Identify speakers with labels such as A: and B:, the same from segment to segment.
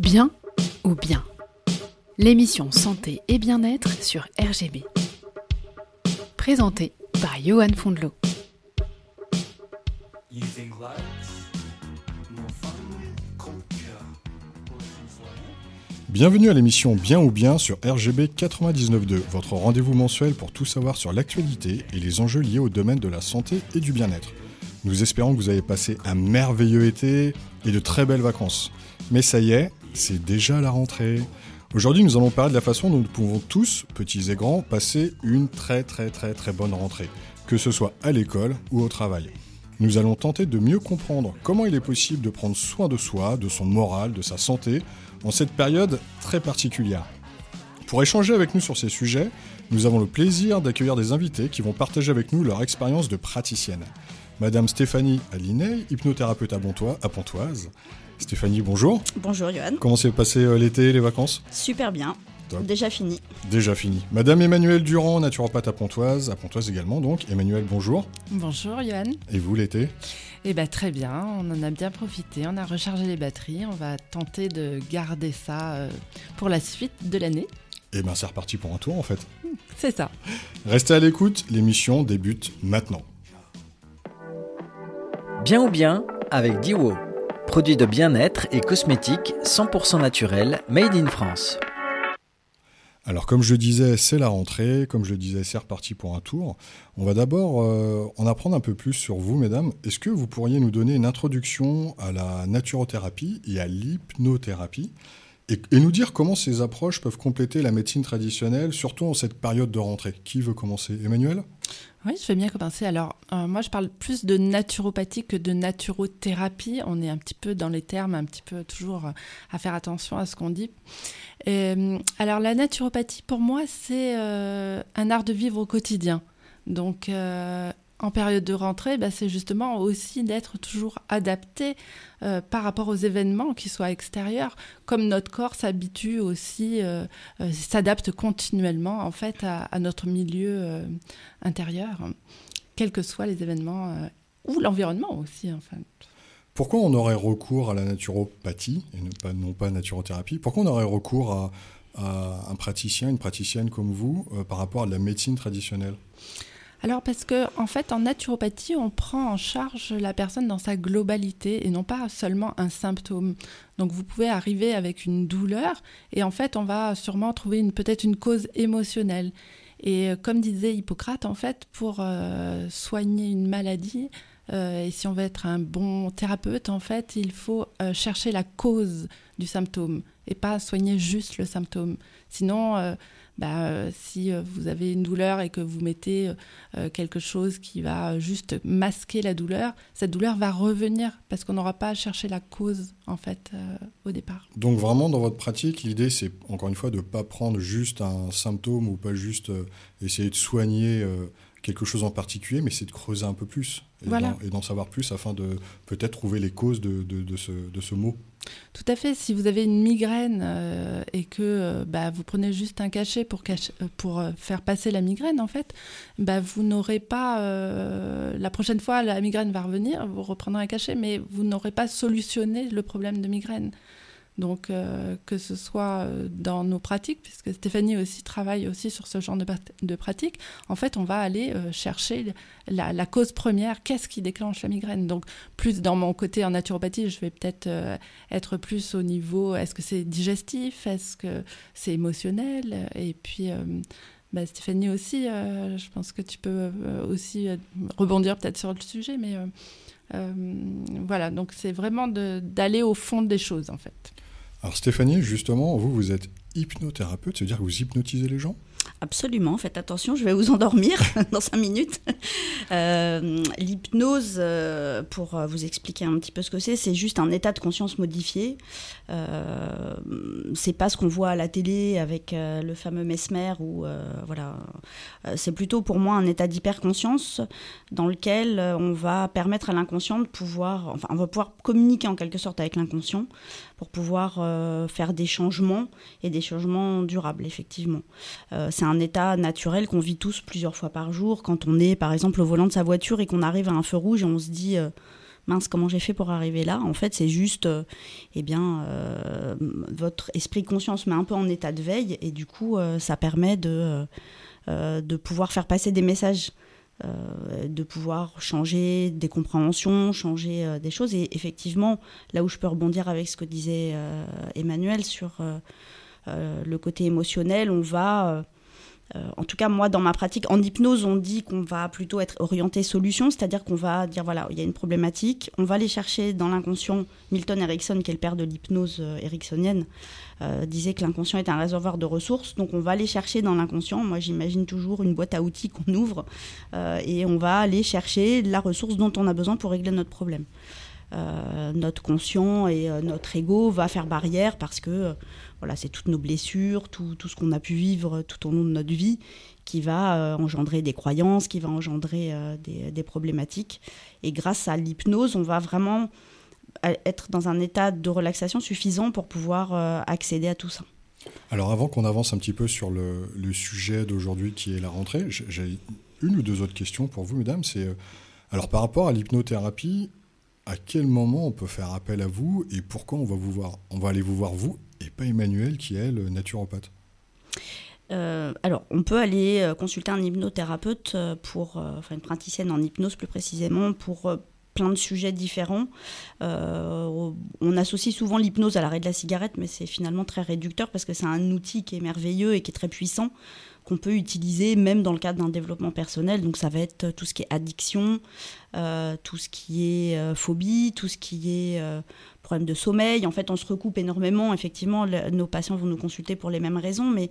A: Bien ou bien L'émission Santé et Bien-être sur RGB. Présentée par Johan Fondelot.
B: Bienvenue à l'émission Bien ou Bien sur RGB 99.2, votre rendez-vous mensuel pour tout savoir sur l'actualité et les enjeux liés au domaine de la santé et du bien-être. Nous espérons que vous avez passé un merveilleux été et de très belles vacances. Mais ça y est, c'est déjà la rentrée. Aujourd'hui, nous allons parler de la façon dont nous pouvons tous, petits et grands, passer une très très très très bonne rentrée, que ce soit à l'école ou au travail. Nous allons tenter de mieux comprendre comment il est possible de prendre soin de soi, de son moral, de sa santé, en cette période très particulière. Pour échanger avec nous sur ces sujets, nous avons le plaisir d'accueillir des invités qui vont partager avec nous leur expérience de praticienne. Madame Stéphanie Aliney, hypnothérapeute à Pontoise. Stéphanie, bonjour.
C: Bonjour Johan.
B: Comment s'est passé euh, l'été, les vacances?
C: Super bien. Déjà fini.
B: Déjà fini. Madame Emmanuelle Durand, naturopathe à Pontoise, à Pontoise également donc. Emmanuel, bonjour.
D: Bonjour Johan.
B: Et vous l'été?
D: Eh bien très bien, on en a bien profité, on a rechargé les batteries, on va tenter de garder ça euh, pour la suite de l'année.
B: Eh bien c'est reparti pour un tour en fait.
D: C'est ça.
B: Restez à l'écoute, l'émission débute maintenant.
E: Bien ou bien avec Diwo. Produit de bien-être et cosmétiques 100% naturels, made in France.
B: Alors comme je disais, c'est la rentrée, comme je disais, c'est reparti pour un tour. On va d'abord euh, en apprendre un peu plus sur vous, mesdames. Est-ce que vous pourriez nous donner une introduction à la naturothérapie et à l'hypnothérapie et, nous dire comment ces approches peuvent compléter la médecine traditionnelle, surtout en cette période de rentrée? Qui veut commencer? Emmanuel?
D: Oui, je vais bien commencer. Alors, euh, moi, je parle plus de naturopathie que de naturothérapie. On est un petit peu dans les termes, un petit peu toujours à faire attention à ce qu'on dit. Euh, alors, la naturopathie, pour moi, c'est euh, un art de vivre au quotidien. Donc, en période de rentrée, bah, c'est justement aussi d'être toujours adapté euh, par rapport aux événements qui soient extérieurs, comme notre corps s'habitue aussi, euh, euh, s'adapte continuellement en fait à, notre milieu intérieur, quels que soient les événements ou l'environnement aussi. Enfin.
B: Pourquoi on aurait recours à la naturopathie et non pas, non pas naturothérapie? Pourquoi on aurait recours à, à, un praticien, une praticienne comme vous par rapport à la médecine traditionnelle?
D: Alors parce que en fait en naturopathie on prend en charge la personne dans sa globalité et non pas seulement un symptôme. Donc vous pouvez arriver avec une douleur et en fait on va sûrement trouver peut-être une cause émotionnelle. Et euh, comme disait Hippocrate en fait pour euh, soigner une maladie euh, et si on veut être un bon thérapeute en fait il faut chercher la cause du symptôme et pas soigner juste le symptôme. Sinon bah, euh, si euh, vous avez une douleur et que vous mettez euh, quelque chose qui va juste masquer la douleur, cette douleur va revenir parce qu'on n'aura pas à chercher la cause en fait au départ.
B: Donc vraiment dans votre pratique, l'idée c'est encore une fois de ne pas prendre juste un symptôme ou pas juste essayer de soigner quelque chose en particulier, mais c'est de creuser un peu plus et d'en savoir plus afin de peut-être trouver les causes de, de, ce, de, ce, mot.
D: Tout à fait. Si vous avez une migraine euh, et que euh, bah, vous prenez juste un cachet pour, cacher, euh, pour faire passer la migraine, en fait, bah, vous n'aurez pas. la prochaine fois, la migraine va revenir, vous reprendrez un cachet, mais vous n'aurez pas solutionné le problème de migraine. Donc, euh, que ce soit euh, dans nos pratiques, puisque Stéphanie aussi travaille aussi sur ce genre de, de pratique, en fait, on va aller euh, chercher la, cause première, qu'est-ce qui déclenche la migraine. Donc, plus dans mon côté en naturopathie, je vais peut-être être plus au niveau, est-ce que c'est digestif, est-ce que c'est émotionnel Et puis, bah, Stéphanie aussi, je pense que tu peux aussi rebondir peut-être sur le sujet, mais... voilà, donc c'est vraiment d'aller au fond des choses en fait.
B: Alors Stéphanie, justement, vous, vous êtes hypnothérapeute, c'est-à-dire que vous hypnotisez les gens?
C: Absolument, faites attention, je vais vous endormir dans cinq minutes. Euh, l'hypnose, euh, pour vous expliquer un petit peu ce que c'est, c'est juste un état de conscience modifié. Euh, c'est pas ce qu'on voit à la télé avec euh, le fameux mesmer ou voilà. c'est plutôt pour moi un état d'hyperconscience dans lequel on va permettre à l'inconscient de pouvoir, enfin, on va pouvoir communiquer en quelque sorte avec l'inconscient pour pouvoir faire des changements et des changements durables, effectivement. c'est un état naturel qu'on vit tous plusieurs fois par jour quand on est par exemple au volant de sa voiture et qu'on arrive à un feu rouge et on se dit mince, comment j'ai fait pour arriver là? En fait, c'est juste, eh bien, votre esprit conscience met un peu en état de veille et du coup, ça permet de pouvoir faire passer des messages. De pouvoir changer des compréhensions, changer des choses. Et effectivement, là où je peux rebondir avec ce que disait Emmanuel sur le côté émotionnel, on va euh, en tout cas, moi, dans ma pratique, en hypnose, on dit qu'on va plutôt être orienté solution, c'est-à-dire qu'on va dire, voilà, il y a une problématique, on va aller chercher dans l'inconscient. Milton Erickson, qui est le père de l'hypnose euh, ericksonienne, euh, disait que l'inconscient est un réservoir de ressources, donc on va aller chercher dans l'inconscient. Moi, j'imagine toujours une boîte à outils qu'on ouvre et on va aller chercher la ressource dont on a besoin pour régler notre problème. Notre conscient et notre ego va faire barrière parce que voilà, c'est toutes nos blessures, tout, tout ce qu'on a pu vivre tout au long de notre vie qui va euh, engendrer des croyances, qui va engendrer euh, des, problématiques. Et grâce à l'hypnose, on va vraiment euh, être dans un état de relaxation suffisant pour pouvoir accéder à tout ça.
B: Alors avant qu'on avance un petit peu sur le, le sujet d'aujourd'hui qui est la rentrée, j'ai une ou deux autres questions pour vous, mesdames. C'est alors par rapport à l'hypnothérapie, à quel moment on peut faire appel à vous et pourquoi on va vous voir On va aller vous voir vous et pas Emmanuel qui est le naturopathe?
C: Euh, alors, on peut aller euh, consulter un hypnothérapeute euh, pour, enfin une praticienne en hypnose plus précisément, pour plein de sujets différents. on associe souvent l'hypnose à l'arrêt de la cigarette, mais c'est finalement très réducteur parce que c'est un outil qui est merveilleux et qui est très puissant qu'on peut utiliser même dans le cadre d'un développement personnel. Donc ça va être tout ce qui est addiction, tout ce qui est phobie, tout ce qui est problème de sommeil. En fait, on se recoupe énormément. Effectivement, nos patients vont nous consulter pour les mêmes raisons, mais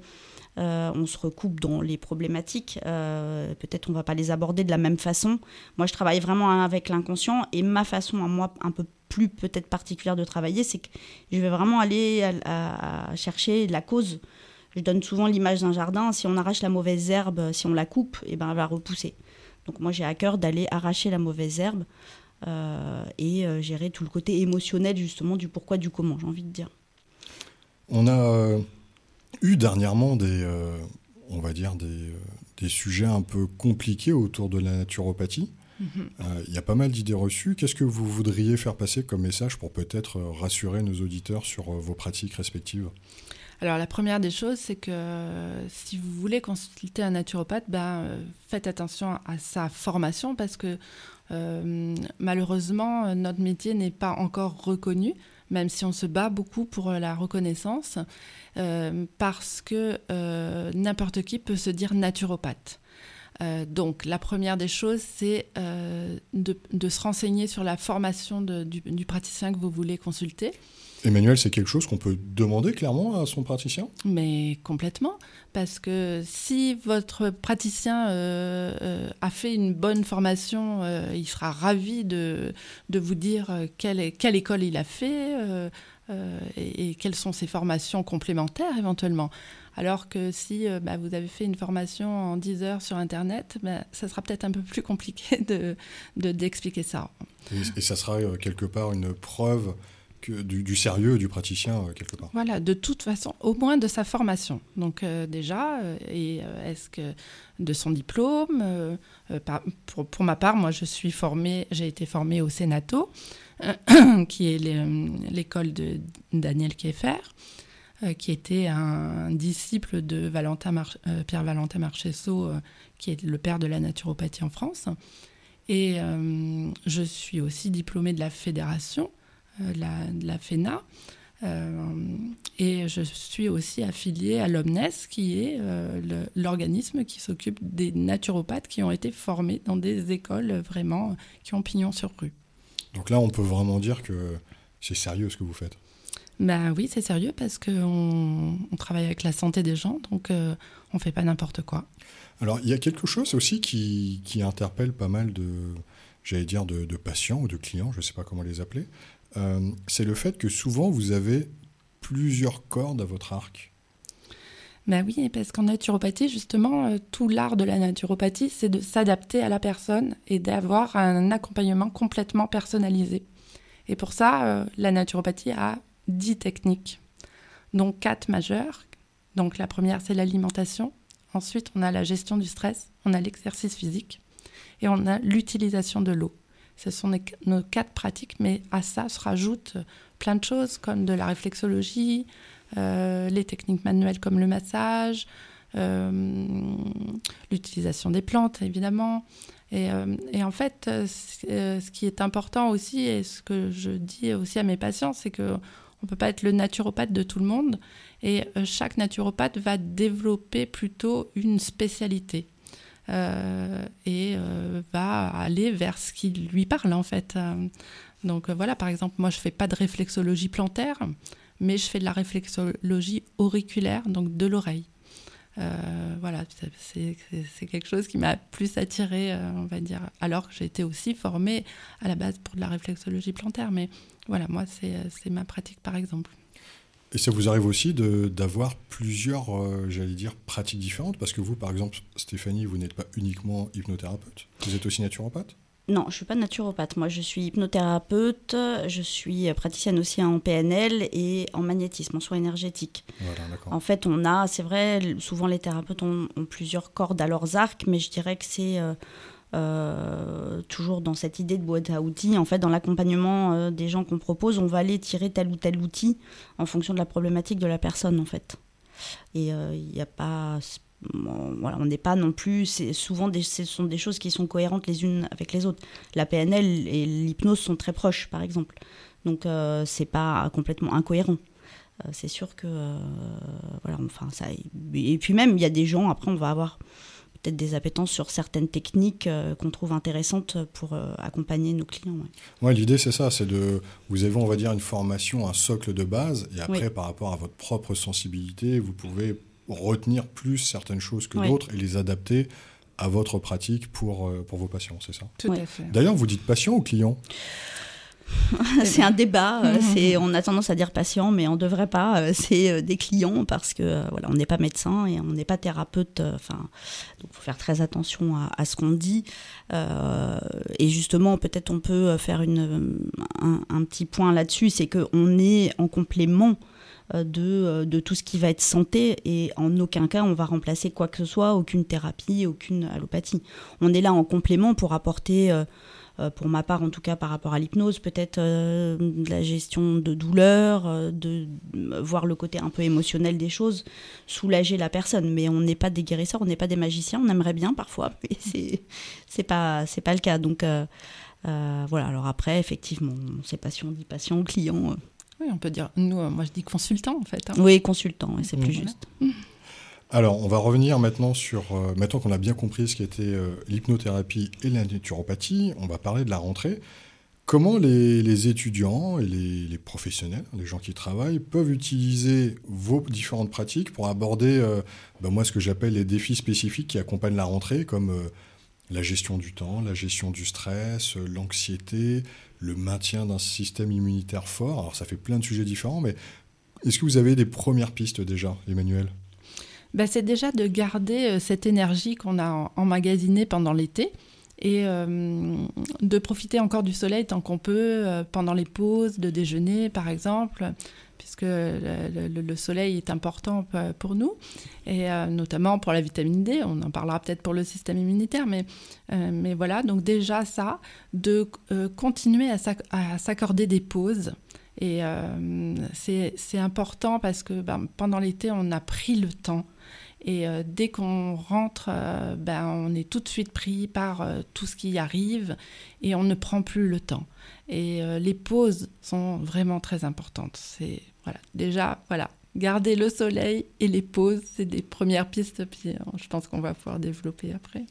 C: euh, on se recoupe dans les problématiques. Euh, peut-être on va pas les aborder de la même façon. Moi, je travaille vraiment avec l'inconscient et ma façon à moi un peu plus peut-être particulière de travailler, c'est que je vais vraiment aller chercher la cause. Je donne souvent l'image d'un jardin. Si on arrache la mauvaise herbe, si on la coupe, et eh ben, elle va repousser. Donc moi, j'ai à cœur d'aller arracher la mauvaise herbe euh, et euh, gérer tout le côté émotionnel justement du pourquoi, du comment, j'ai envie de dire.
B: On a euh, eu dernièrement des, on va dire, des, des, sujets un peu compliqués autour de la naturopathie. Mhm. Il y a pas mal d'idées reçues. Qu'est-ce que vous voudriez faire passer comme message pour peut-être rassurer nos auditeurs sur vos pratiques respectives?
D: Alors la première des choses, c'est que si vous voulez consulter un naturopathe, ben, faites attention à sa formation parce que euh, malheureusement, notre métier n'est pas encore reconnu, même si on se bat beaucoup pour la reconnaissance, euh, parce que euh, n'importe qui peut se dire naturopathe. donc, la première des choses, c'est de, se renseigner sur la formation du, praticien que vous voulez consulter.
B: Emmanuel, c'est quelque chose qu'on peut demander clairement à son praticien?
D: Mais complètement, parce que si votre praticien euh, euh, a fait une bonne formation, euh, il sera ravi de, de vous dire quelle, quelle, école il a fait et, quelles sont ses formations complémentaires éventuellement. Alors que si bah, vous avez fait une formation en 10 heures sur Internet, bah, ça sera peut-être un peu plus compliqué d'expliquer de, d'expliquer ça.
B: et, ça sera quelque part une preuve du, sérieux du praticien euh, quelque part.
D: Voilà, de toute façon, au moins de sa formation. Donc euh, déjà, euh, et est-ce que de son diplôme, pour, pour, ma part, moi je suis formée, j'ai été formée au Sénato, qui est l'école de Daniel Kieffer, qui était un disciple de Pierre Valentin Marchesso, qui est le père de la naturopathie en France. Et je suis aussi diplômée de la fédération euh, de la, FENA. Euh, et je suis aussi affiliée à l'OMNES, qui est euh, l'organisme qui s'occupe des naturopathes qui ont été formés dans des écoles vraiment qui ont pignon sur rue.
B: Donc là, on peut vraiment dire que c'est sérieux ce que vous faites.
D: Ben oui, c'est sérieux parce qu'on on travaille avec la santé des gens, donc on ne fait pas n'importe quoi.
B: Alors, il y a quelque chose aussi qui, qui interpelle pas mal de, j'allais dire, de, de, patients ou de clients, je ne sais pas comment les appeler. Euh, c'est le fait que souvent vous avez plusieurs cordes à votre arc.
D: Ben oui, parce qu'en naturopathie, justement, euh, tout l'art de la naturopathie, c'est de s'adapter à la personne et d'avoir un accompagnement complètement personnalisé. Et pour ça, euh, la naturopathie a dix techniques, donc quatre majeures. Donc la première, c'est l'alimentation. Ensuite, on a la gestion du stress, on a l'exercice physique et on a l'utilisation de l'eau. Ce sont nos quatre pratiques, mais à ça se rajoutent plein de choses comme de la réflexologie, les techniques manuelles comme le massage, l'utilisation des plantes évidemment. Et, en fait, ce qui est important aussi, et ce que je dis aussi à mes patients, c'est que on peut pas être le naturopathe de tout le monde. Et euh, chaque naturopathe va développer plutôt une spécialité. Euh, et euh, va aller vers ce qui lui parle en fait. donc voilà, par exemple, moi je fais pas de réflexologie plantaire, mais je fais de la réflexologie auriculaire, donc de l'oreille. voilà, c'est quelque chose qui m'a plus attirée, on va dire, alors que j'ai été aussi formée à la base pour de la réflexologie plantaire. Mais voilà, moi, c'est ma pratique, par exemple.
B: Et ça vous arrive aussi d'avoir plusieurs, euh, j'allais dire, pratiques différentes? Parce que vous, par exemple, Stéphanie, vous n'êtes pas uniquement hypnothérapeute, vous êtes aussi naturopathe?
C: Non, je ne suis pas naturopathe. Moi, je suis hypnothérapeute, je suis praticienne aussi en PNL et en magnétisme, en soins énergétiques. en fait, on a, c'est vrai, souvent les thérapeutes ont, plusieurs cordes à leurs arcs, mais je dirais que c'est euh, euh, toujours dans cette idée de boîte à outils, en fait, dans l'accompagnement euh, des gens qu'on propose, on va aller tirer tel ou tel outil en fonction de la problématique de la personne, en fait. Et il euh, n'y a pas. voilà, on n'est pas non plus. Souvent ce sont des choses qui sont cohérentes les unes avec les autres. La PNL et l'hypnose sont très proches, par exemple. Donc, c'est pas complètement incohérent c'est sûr que voilà enfin ça et puis même il y a des gens après on va avoir peut-être des appétences sur certaines techniques euh, qu'on trouve intéressantes pour euh, accompagner nos clients.
B: Ouais. l'idée c'est ça, c'est de vous avez on va dire une formation, un socle de base, et après par rapport à votre propre sensibilité, vous pouvez retenir plus certaines choses que d'autres et les adapter à votre pratique pour, euh, pour vos patients, c'est ça?
D: Tout à fait.
B: D'ailleurs, vous dites patient ou client?
C: c'est un débat. Euh, c'est, on a tendance à dire patient, mais on ne devrait pas. Euh, c'est euh, des clients parce que voilà, on n'est pas médecin et on n'est pas thérapeute. Enfin, donc faut faire très attention à, ce qu'on dit. et justement, peut-être on peut faire une, un, petit point là-dessus, c'est qu'on est en complément. De, de, tout ce qui va être santé et en aucun cas on va remplacer quoi que ce soit, aucune thérapie, aucune allopathie. On est là en complément pour apporter euh, pour ma part en tout cas par rapport à l'hypnose, peut-être euh, de la gestion de douleur, euh, de voir le côté un peu émotionnel des choses, soulager la personne. Mais on n'est pas des guérisseurs, on n'est pas des magiciens, on aimerait bien parfois, mais c'est c'est pas c'est pas le cas. Donc voilà. Alors après, effectivement, c'est patient, dit patient, client.
D: Oui, on peut dire. Nous, moi, je dis consultant en fait. Hein.
C: Oui, consultant, c'est plus juste.
B: Alors, on va revenir maintenant sur, euh, maintenant qu'on a bien compris ce qu'était euh, l'hypnothérapie et la naturopathie, on va parler de la rentrée. Comment les, étudiants et les, professionnels, les gens qui travaillent, peuvent utiliser vos différentes pratiques pour aborder, euh, ben moi, ce que j'appelle les défis spécifiques qui accompagnent la rentrée, comme la gestion du temps, la gestion du stress, l'anxiété, le maintien d'un système immunitaire fort. Alors, ça fait plein de sujets différents, mais est-ce que vous avez des premières pistes déjà, Emmanuel?
D: Bah, c'est déjà de garder euh, cette énergie qu'on a emmagasinée pendant l'été et euh, de profiter encore du soleil tant qu'on peut euh, pendant les pauses de déjeuner par exemple puisque le, soleil est important pour nous et notamment pour la vitamine D. On en parlera peut-être pour le système immunitaire mais, mais voilà. Donc déjà ça de continuer à s'accorder des pauses et c'est important parce que ben, pendant l'été on a pris le temps et euh, dès qu'on rentre, euh, ben, on est tout de suite pris par euh, tout ce qui arrive et on ne prend plus le temps. Et les pauses sont vraiment très importantes. C'est voilà, déjà voilà, garder le soleil et les pauses, c'est des premières pistes. Puis je pense qu'on va pouvoir développer après.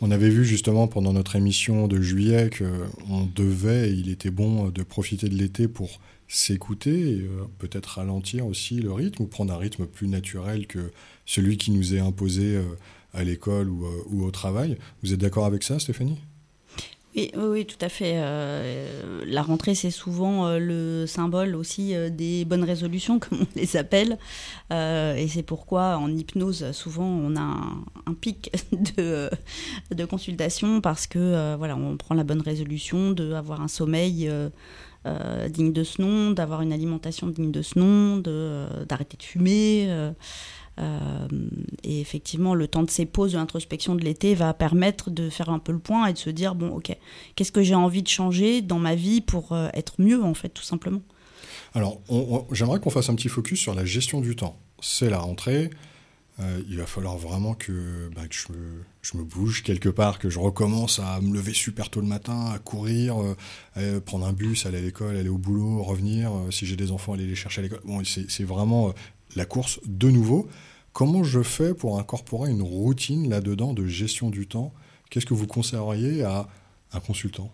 B: On avait vu justement pendant notre émission de juillet qu'on devait, il était bon de profiter de l'été pour s'écouter, et peut-être ralentir aussi le rythme ou prendre un rythme plus naturel que celui qui nous est imposé euh, à l'école ou, euh, ou, au travail. Vous êtes d'accord avec ça, Stéphanie?
C: Oui, oui, tout à fait. Euh, la rentrée, c'est souvent le symbole aussi des bonnes résolutions, comme on les appelle. et c'est pourquoi, en hypnose, souvent, on a un, pic de, de consultation parce que, voilà, on prend la bonne résolution d'avoir un sommeil digne de ce nom, d'avoir une alimentation digne de ce nom, d'arrêter de, fumer. Euh, et effectivement, le temps de ces pauses d'introspection de l'été va permettre de faire un peu le point et de se dire bon, ok, qu'est-ce que j'ai envie de changer dans ma vie pour euh, être mieux, en fait, tout simplement.
B: Alors, j'aimerais qu'on fasse un petit focus sur la gestion du temps. C'est la rentrée. Euh, il va falloir vraiment que, bah, je, me, bouge quelque part, que je recommence à me lever super tôt le matin, à courir, prendre un bus, aller à l'école, aller au boulot, revenir. si j'ai des enfants, aller les chercher à l'école. Bon, c'est vraiment la course de nouveau. Comment je fais pour incorporer une routine là-dedans de gestion du temps? Qu'est-ce que vous conseilleriez à un consultant?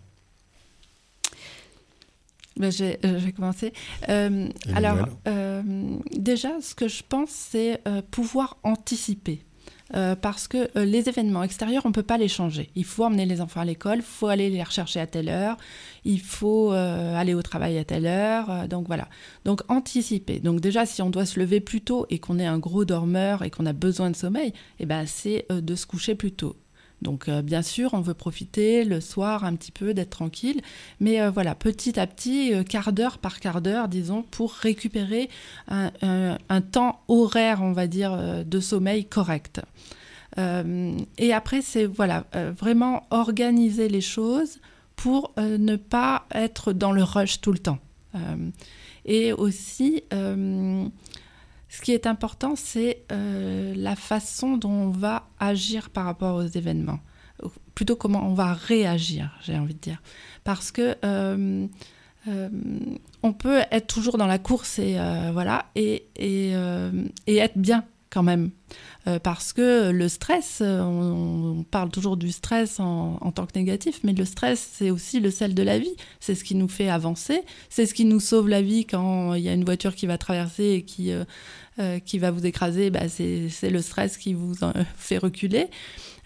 D: Ben, je, vais commencer. Euh, alors, euh, déjà, ce que je pense, c'est euh, pouvoir anticiper. Euh, parce que euh, les événements extérieurs, on ne peut pas les changer. Il faut emmener les enfants à l'école, il faut aller les rechercher à telle heure, il faut euh, aller au travail à telle heure. donc voilà. Donc anticiper. Donc déjà, si on doit se lever plus tôt et qu'on est un gros dormeur et qu'on a besoin de sommeil, eh ben, c'est de se coucher plus tôt. Donc euh, bien sûr, on veut profiter le soir un petit peu d'être tranquille, mais euh, voilà, petit à petit, euh, quart d'heure par quart d'heure, disons, pour récupérer un, temps horaire, on va dire, de sommeil correct. et après, c'est voilà, vraiment organiser les choses pour ne pas être dans le rush tout le temps. et aussi ce qui est important, c'est euh, la façon dont on va agir par rapport aux événements. Plutôt comment on va réagir, j'ai envie de dire. Parce que euh, euh, on peut être toujours dans la course et voilà et, et, et, être bien quand même. parce que le stress, on, parle toujours du stress en, tant que négatif, mais le stress, c'est aussi le sel de la vie. C'est ce qui nous fait avancer, c'est ce qui nous sauve la vie quand il y a une voiture qui va traverser et qui euh, qui va vous écraser, bah, c'est le stress qui vous fait reculer.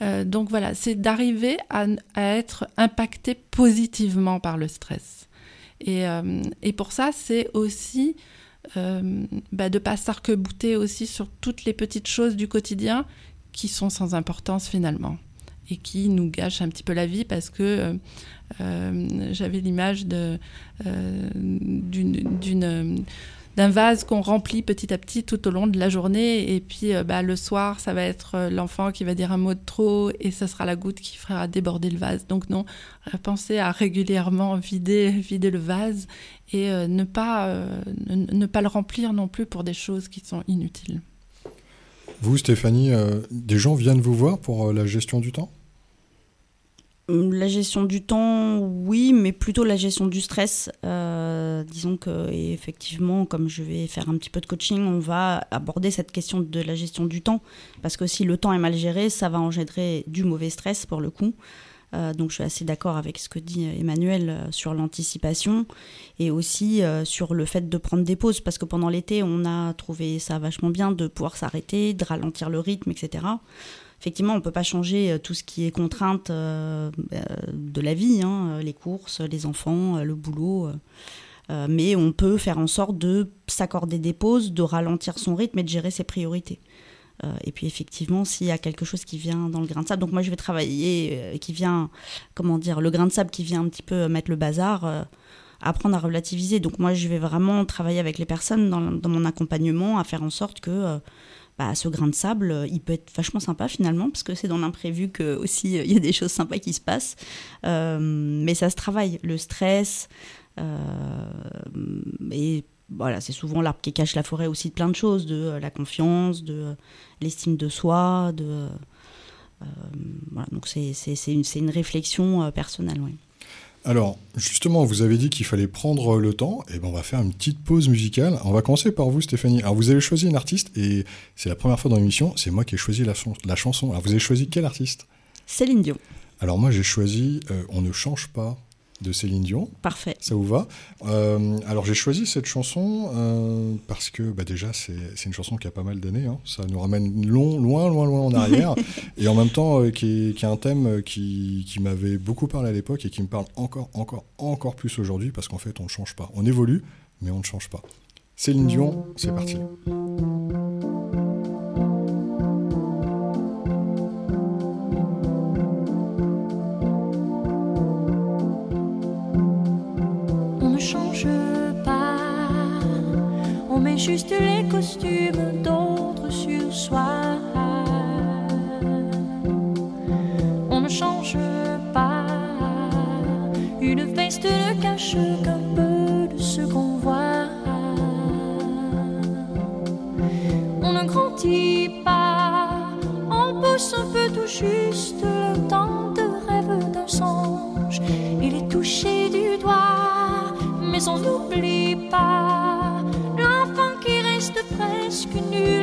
D: Euh, donc voilà, c'est d'arriver à, être impacté positivement par le stress. Et, euh, et pour ça, c'est aussi bah, de pas s'arc-bouter aussi sur toutes les petites choses du quotidien qui sont sans importance finalement et qui nous gâchent un petit peu la vie parce que j'avais l'image d'une d'un vase qu'on remplit petit à petit tout au long de la journée. Et puis euh, bah, le soir, ça va être euh, l'enfant qui va dire un mot de trop et ce sera la goutte qui fera déborder le vase. Donc non, euh, pensez à régulièrement vider, vider le vase et ne, pas, ne, pas le remplir non plus pour des choses qui sont inutiles.
B: Vous, Stéphanie, des gens viennent vous voir pour la gestion du temps?
C: La gestion du temps, oui, mais plutôt la gestion du stress. Euh, disons que, effectivement, comme je vais faire un petit peu de coaching, on va aborder cette question de la gestion du temps. Parce que si le temps est mal géré, ça va engendrer du mauvais stress pour le coup. Euh, donc je suis assez d'accord avec ce que dit Emmanuel euh, sur l'anticipation et aussi sur le fait de prendre des pauses. Parce que pendant l'été, on a trouvé ça vachement bien de pouvoir s'arrêter, de ralentir le rythme, etc effectivement, on ne peut pas changer euh, tout ce qui est contrainte euh, euh, de la vie, hein, les courses, les enfants, le boulot. mais on peut faire en sorte de s'accorder des pauses, de ralentir son rythme et de gérer ses priorités. et puis effectivement, s'il y a quelque chose qui vient dans le grain de sable, donc moi je vais travailler, qui vient, comment dire, le grain de sable qui vient un petit peu mettre le bazar, apprendre à relativiser. Donc moi je vais vraiment travailler avec les personnes dans, dans mon accompagnement à faire en sorte que bah, ce grain de sable, euh, il peut être vachement sympa finalement, parce que c'est dans l'imprévu que aussi euh, il y a des choses sympas qui se passent. Euh, mais ça se travaille, le stress. et voilà, c'est souvent l'arbre qui cache la forêt aussi de plein de choses, de la confiance, de l'estime de soi, de voilà, donc c'est une, une, réflexion personnelle. Oui.
B: Alors, justement, vous avez dit qu'il fallait prendre le temps. Et eh ben, on va faire une petite pause musicale. On va commencer par vous, Stéphanie. Alors, vous avez choisi une artiste et c'est la première fois dans l'émission. C'est moi qui ai choisi la, la, chanson. Alors, vous avez choisi quel artiste?
C: Céline Dion.
B: Alors, moi, j'ai choisi euh, On ne change pas de Céline Dion.
C: Parfait.
B: Ça vous va euh, Alors j'ai choisi cette chanson euh, parce que bah, déjà c'est une chanson qui a pas mal d'années. Hein. Ça nous ramène long, loin, loin, loin en arrière. et en même temps euh, qui, est, qui, un thème qui, qui m'avait beaucoup parlé à l'époque et qui me parle encore, encore, encore plus aujourd'hui parce qu'en fait on ne change pas. On évolue, mais on ne change pas. Céline Dion, c'est parti.
F: Juste les costumes d'autres sur soi. On ne change pas. Une veste ne cache qu'un peu de ce qu'on voit. On ne grandit pas. On pousse un peu tout juste le temps de rêve d'un songe. Il est touché du doigt, mais on n'oublie pas presque nul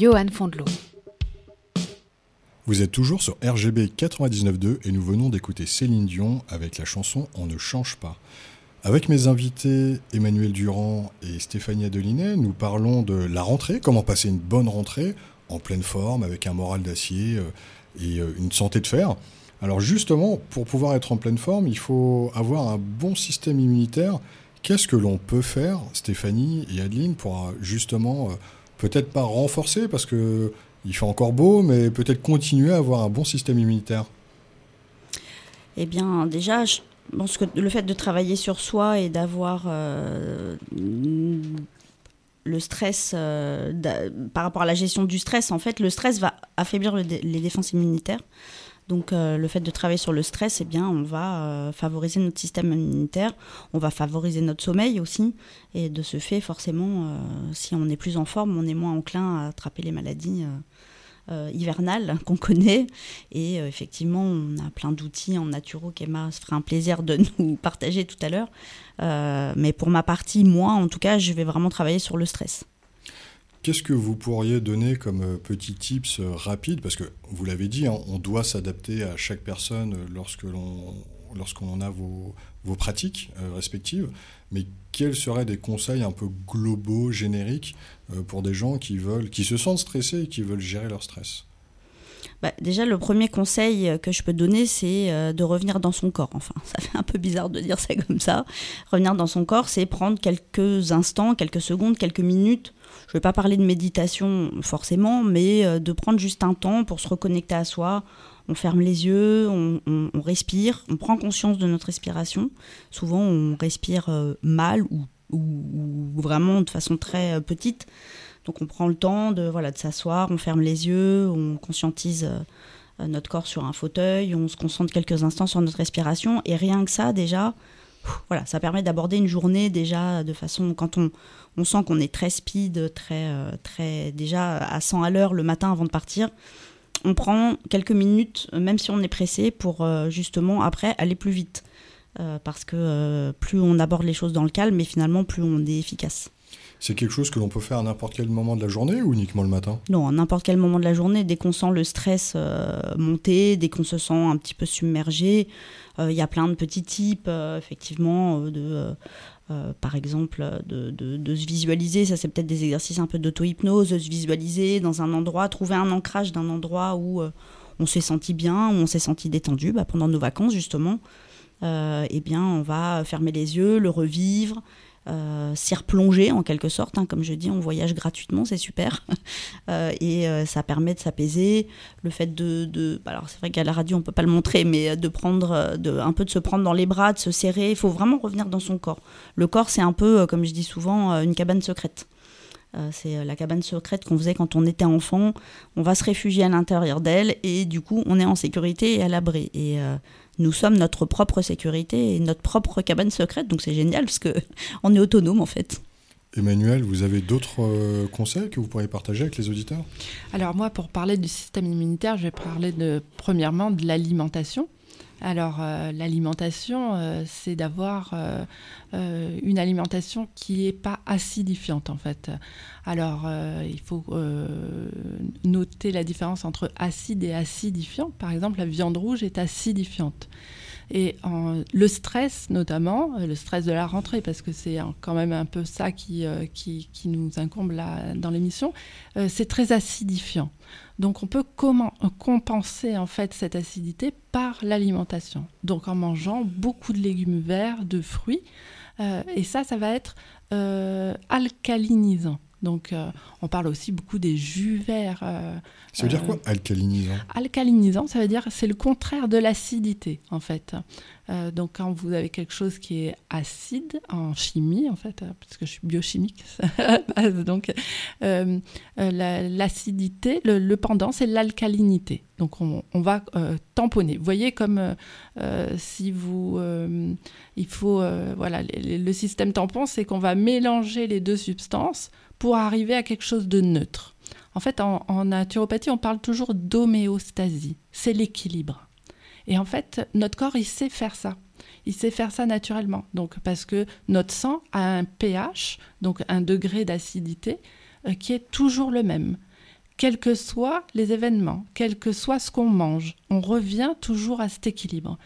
A: Johan Fondelot.
B: Vous êtes toujours sur RGB 99.2 et nous venons d'écouter Céline Dion avec la chanson On ne change pas. Avec mes invités Emmanuel Durand et Stéphanie Adelinet, nous parlons de la rentrée, comment passer une bonne rentrée en pleine forme, avec un moral d'acier euh, et euh, une santé de fer. Alors justement, pour pouvoir être en pleine forme, il faut avoir un bon système immunitaire. Qu'est-ce que l'on peut faire, Stéphanie et Adeline, pour euh, justement peut-être pas renforcer, parce que il fait encore beau, mais peut-être continuer à avoir un bon système immunitaire
C: Eh bien, déjà, je pense que le fait de travailler sur soi et d'avoir euh, le stress, euh, par rapport à la gestion du stress, en fait, le stress va affaiblir les défenses immunitaires. Donc, euh, le fait de travailler sur le stress, eh bien, on va euh, favoriser notre système immunitaire, on va favoriser notre sommeil aussi. Et de ce fait, forcément, euh, si on est plus en forme, on est moins enclin à attraper les maladies hivernales qu'on connaît. Et effectivement, on a plein d'outils en naturo qu'Emma se fera un plaisir de nous partager tout à l'heure. Mais pour ma partie, moi, en tout cas, je vais vraiment travailler sur le stress.
B: Qu'est-ce que vous pourriez donner comme euh, petits tips euh, rapides? Parce que vous l'avez dit, hein, on doit s'adapter à chaque personne euh, lorsque l'on lorsqu'on a vos, vos pratiques respectives, mais quels seraient des conseils un peu globaux, génériques, pour des gens qui veulent, qui se sentent stressés et qui veulent gérer leur stress?
C: Bah, déjà, le premier conseil que je peux donner, c'est de revenir dans son corps. Enfin, ça fait un peu bizarre de dire ça comme ça. Revenir dans son corps, c'est prendre quelques instants, quelques secondes, quelques minutes. Je ne vais pas parler de méditation forcément, mais euh, de prendre juste un temps pour se reconnecter à soi. On ferme les yeux, on, respire, on prend conscience de notre respiration. Souvent, on respire euh, mal ou, ou- ou vraiment de façon très euh, petite. Donc on prend le temps de, voilà, de s'asseoir, on ferme les yeux, on conscientise notre corps sur un fauteuil, on se concentre quelques instants sur notre respiration, et rien que ça déjà, voilà, ça permet d'aborder une journée déjà de façon, quand on, on sent qu'on est très speed, très, euh, très déjà à 100 à l'heure le matin avant de partir, on prend quelques minutes, même si on est pressé, pour euh, justement après aller plus vite. Euh, parce que plus on aborde les choses dans le calme, et finalement plus on est efficace.
B: C'est quelque chose que l'on peut faire à n'importe quel moment de la journée ou uniquement le matin?
C: Non, à n'importe quel moment de la journée, dès qu'on sent le stress euh, monter, dès qu'on se sent un petit peu submergé, euh, il y a plein de petits types, euh, effectivement, de, par exemple, de, se visualiser. Ça, c'est peut-être des exercices un peu d'auto-hypnose, se visualiser dans un endroit, trouver un ancrage d'un endroit où on s'est senti bien, où on s'est senti détendu. Bah, pendant nos vacances, justement, eh bien, on va fermer les yeux, le revivre. Euh, s'y replonger en quelque sorte, hein, comme je dis, on voyage gratuitement, c'est super. Euh, et euh, ça permet de s'apaiser. Le fait de, de bah alors c'est vrai qu'à la radio on peut pas le montrer, mais de prendre, de, un peu de se prendre dans les bras, de se serrer. Il faut vraiment revenir dans son corps. Le corps, c'est un peu, comme je dis souvent, une cabane secrète. C'est la cabane secrète qu'on faisait quand on était enfant. On va se réfugier à l'intérieur d'elle et du coup on est en sécurité et à l'abri. Et nous sommes notre propre sécurité et notre propre cabane secrète. Donc c'est génial parce que on est autonome en fait.
B: Emmanuel, vous avez d'autres euh, conseils que vous pourriez partager avec les auditeurs?
D: Alors moi, pour parler du système immunitaire, je vais parler de, premièrement de l'alimentation. Alors euh, l'alimentation, euh, c'est d'avoir euh, une alimentation qui n'est pas acidifiante en fait. Alors il faut noter la différence entre acide et acidifiant. Par exemple, la viande rouge est acidifiante. Et le stress, notamment, le stress de la rentrée, parce que c'est quand même un peu ça qui, nous incombe là, dans l'émission, c'est très acidifiant. Donc on peut comment, euh, compenser en fait cette acidité par l'alimentation. Donc en mangeant beaucoup de légumes verts, de fruits, euh, et ça, ça va être euh, alcalinisant. Donc euh, on parle aussi beaucoup des jus verts. euh,
B: Ça veut dire quoi, alcalinisant?
D: Alcalinisant, ça veut dire c'est le contraire de l'acidité en fait. Euh, donc quand vous avez quelque chose qui est acide en chimie en fait, euh, parce que je suis biochimique, à base, donc euh, euh, la- l'acidité, le, pendant c'est l'alcalinité. Donc on, va tamponner. Vous voyez comme si vous, il faut, voilà, le, système tampon, c'est qu'on va mélanger les deux substances pour arriver à quelque chose de neutre. En fait, en naturopathie, on parle toujours d'homéostasie. C'est l'équilibre. Et en fait, notre corps, il sait faire ça. Il sait faire ça naturellement. Donc, parce que notre sang a un pH, donc un degré d'acidité, euh, qui est toujours le même. Quels que soient les événements, quel que soit ce qu'on mange, on revient toujours à cet équilibre.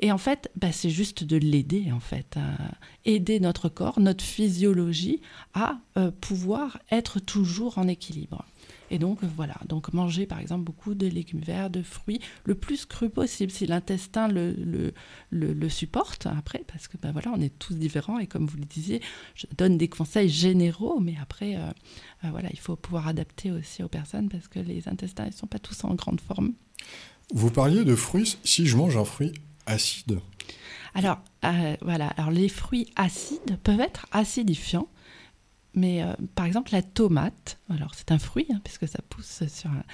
D: Et en fait, bah, c'est juste de l'aider, en fait, à aider notre corps, notre physiologie à euh, pouvoir être toujours en équilibre. Et donc voilà, donc manger par exemple beaucoup de légumes verts, de fruits, le plus cru possible, si l'intestin le, le, le, le supporte après, parce que ben voilà, on est tous différents et comme vous le disiez, je donne des conseils généraux, mais après, euh, euh, voilà, il faut pouvoir adapter aussi aux personnes parce que les intestins, ils sont pas tous en grande forme.
B: Vous parliez de fruits. Si je mange un fruit acide,
D: Alors, euh, voilà, alors les fruits acides peuvent être acidifiants. Mais euh, par exemple, la tomate, alors c'est un fruit, hein, puisque ça pousse un-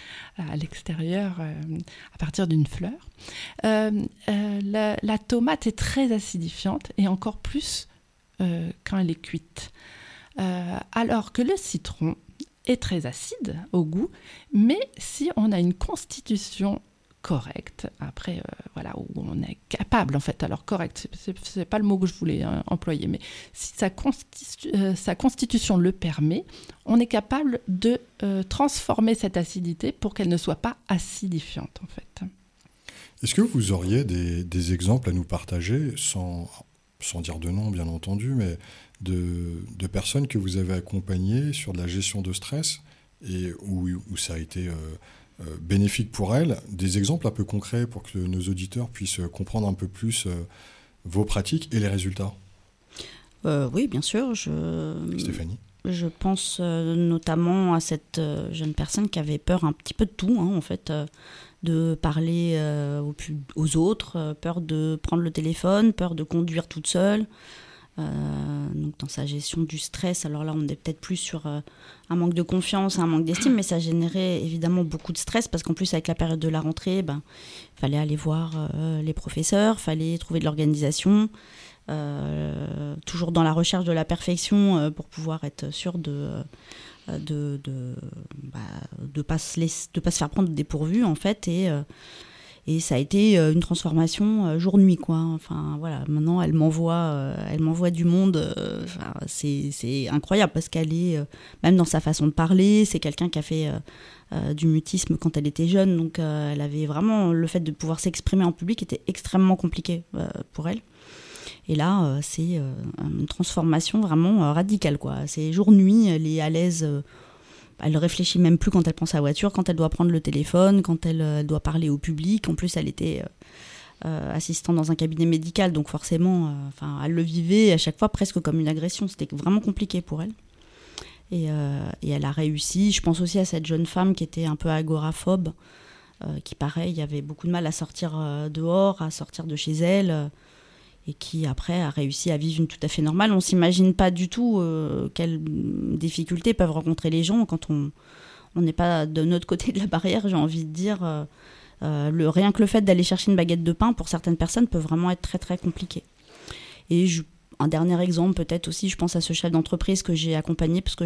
D: à l'extérieur euh, à partir d'une fleur. Euh, euh, la, la tomate est très acidifiante et encore plus euh, quand elle est cuite. Euh, alors que le citron est très acide au goût, mais si on a une constitution correcte, après, euh, voilà, où on est capable, en fait, alors correct, c'est- pas le mot que je voulais hein, employer, mais si sa, euh, sa constitution le permet, on est capable de euh, transformer cette acidité pour qu'elle ne soit pas acidifiante, en fait.
B: est-ce que vous auriez des, exemples à nous partager sans sans dire de nom bien entendu, mais de, de personnes que vous avez accompagnées sur de la gestion de stress et où, ça a été bénéfique pour elles. Des exemples un peu concrets pour que nos auditeurs puissent comprendre un peu plus euh, vos pratiques et les résultats.
C: Euh, oui, bien sûr. Je...
B: Stéphanie
C: Je pense euh, notamment à cette euh, jeune personne qui avait peur un petit peu de tout, hein, en fait, euh, de parler euh, aux, autres, euh, peur de prendre le téléphone, peur de conduire toute seule. Euh, donc dans sa gestion du stress, alors là on est peut-être plus sur euh, un manque de confiance, un manque d'estime, mais ça générait évidemment beaucoup de stress parce qu'en plus avec la période de la rentrée, ben fallait aller voir euh, les professeurs, fallait trouver de l'organisation, toujours dans la recherche de la perfection pour pouvoir être sûr de euh, de bah, de pas se faire prendre dépourvu en fait et et ça a été euh, une transformation euh, jour-nuit quoi enfin voilà maintenant elle m'envoie euh, elle m'envoie du monde c'est incroyable parce qu'elle est même dans sa façon de parler c'est quelqu'un qui a fait du mutisme quand elle était jeune donc elle avait vraiment le fait de pouvoir s'exprimer en public était extrêmement compliqué pour elle et là, c'est une transformation vraiment radicale. quoi. C'est jour-nuit, elle est à l'aise. Elle réfléchit même plus quand elle prend sa voiture, quand elle doit prendre le téléphone, quand elle euh, doit parler au public. En plus, elle était euh, euh, assistante dans un cabinet médical, donc forcément, elle le vivait à chaque fois presque comme une agression. C'était vraiment compliqué pour elle. Et, et elle a réussi. Je pense aussi à cette jeune femme qui était un peu agoraphobe, qui, pareil, avait beaucoup de mal à sortir dehors, à sortir de chez elle. Et qui après a réussi à vivre une tout à fait normale. On s'imagine pas du tout euh, quelles difficultés peuvent rencontrer les gens quand on n'est pas de notre côté de la barrière, j'ai envie de dire. euh, euh, le, rien que le fait d'aller chercher une baguette de pain, pour certaines personnes, peut vraiment être très très compliqué. Et un dernier exemple, peut-être aussi, je pense à ce chef d'entreprise que j'ai accompagné, parce que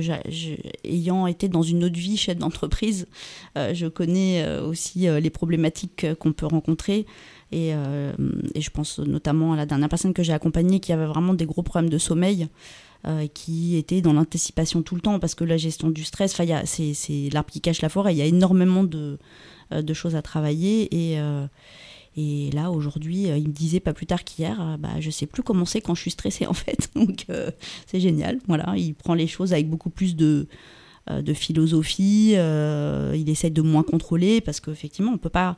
C: ayant été dans une autre vie chef d'entreprise, je connais aussi les problématiques qu'on peut rencontrer. Et, euh, et je pense notamment à la dernière personne que j'ai accompagnée qui avait vraiment des gros problèmes de sommeil, euh, qui était dans l'anticipation tout le temps, parce que la gestion du stress, c'est l'arbre qui cache la forêt, il y a énormément de, euh, de choses à travailler. Et, et là, aujourd'hui, il me disait pas plus tard qu'hier, bah, je sais plus comment c'est quand je suis stressée en fait. Donc c'est génial. Voilà, il prend les choses avec beaucoup plus de, de philosophie. euh, il essaie de moins contrôler parce qu'effectivement, on peut pas.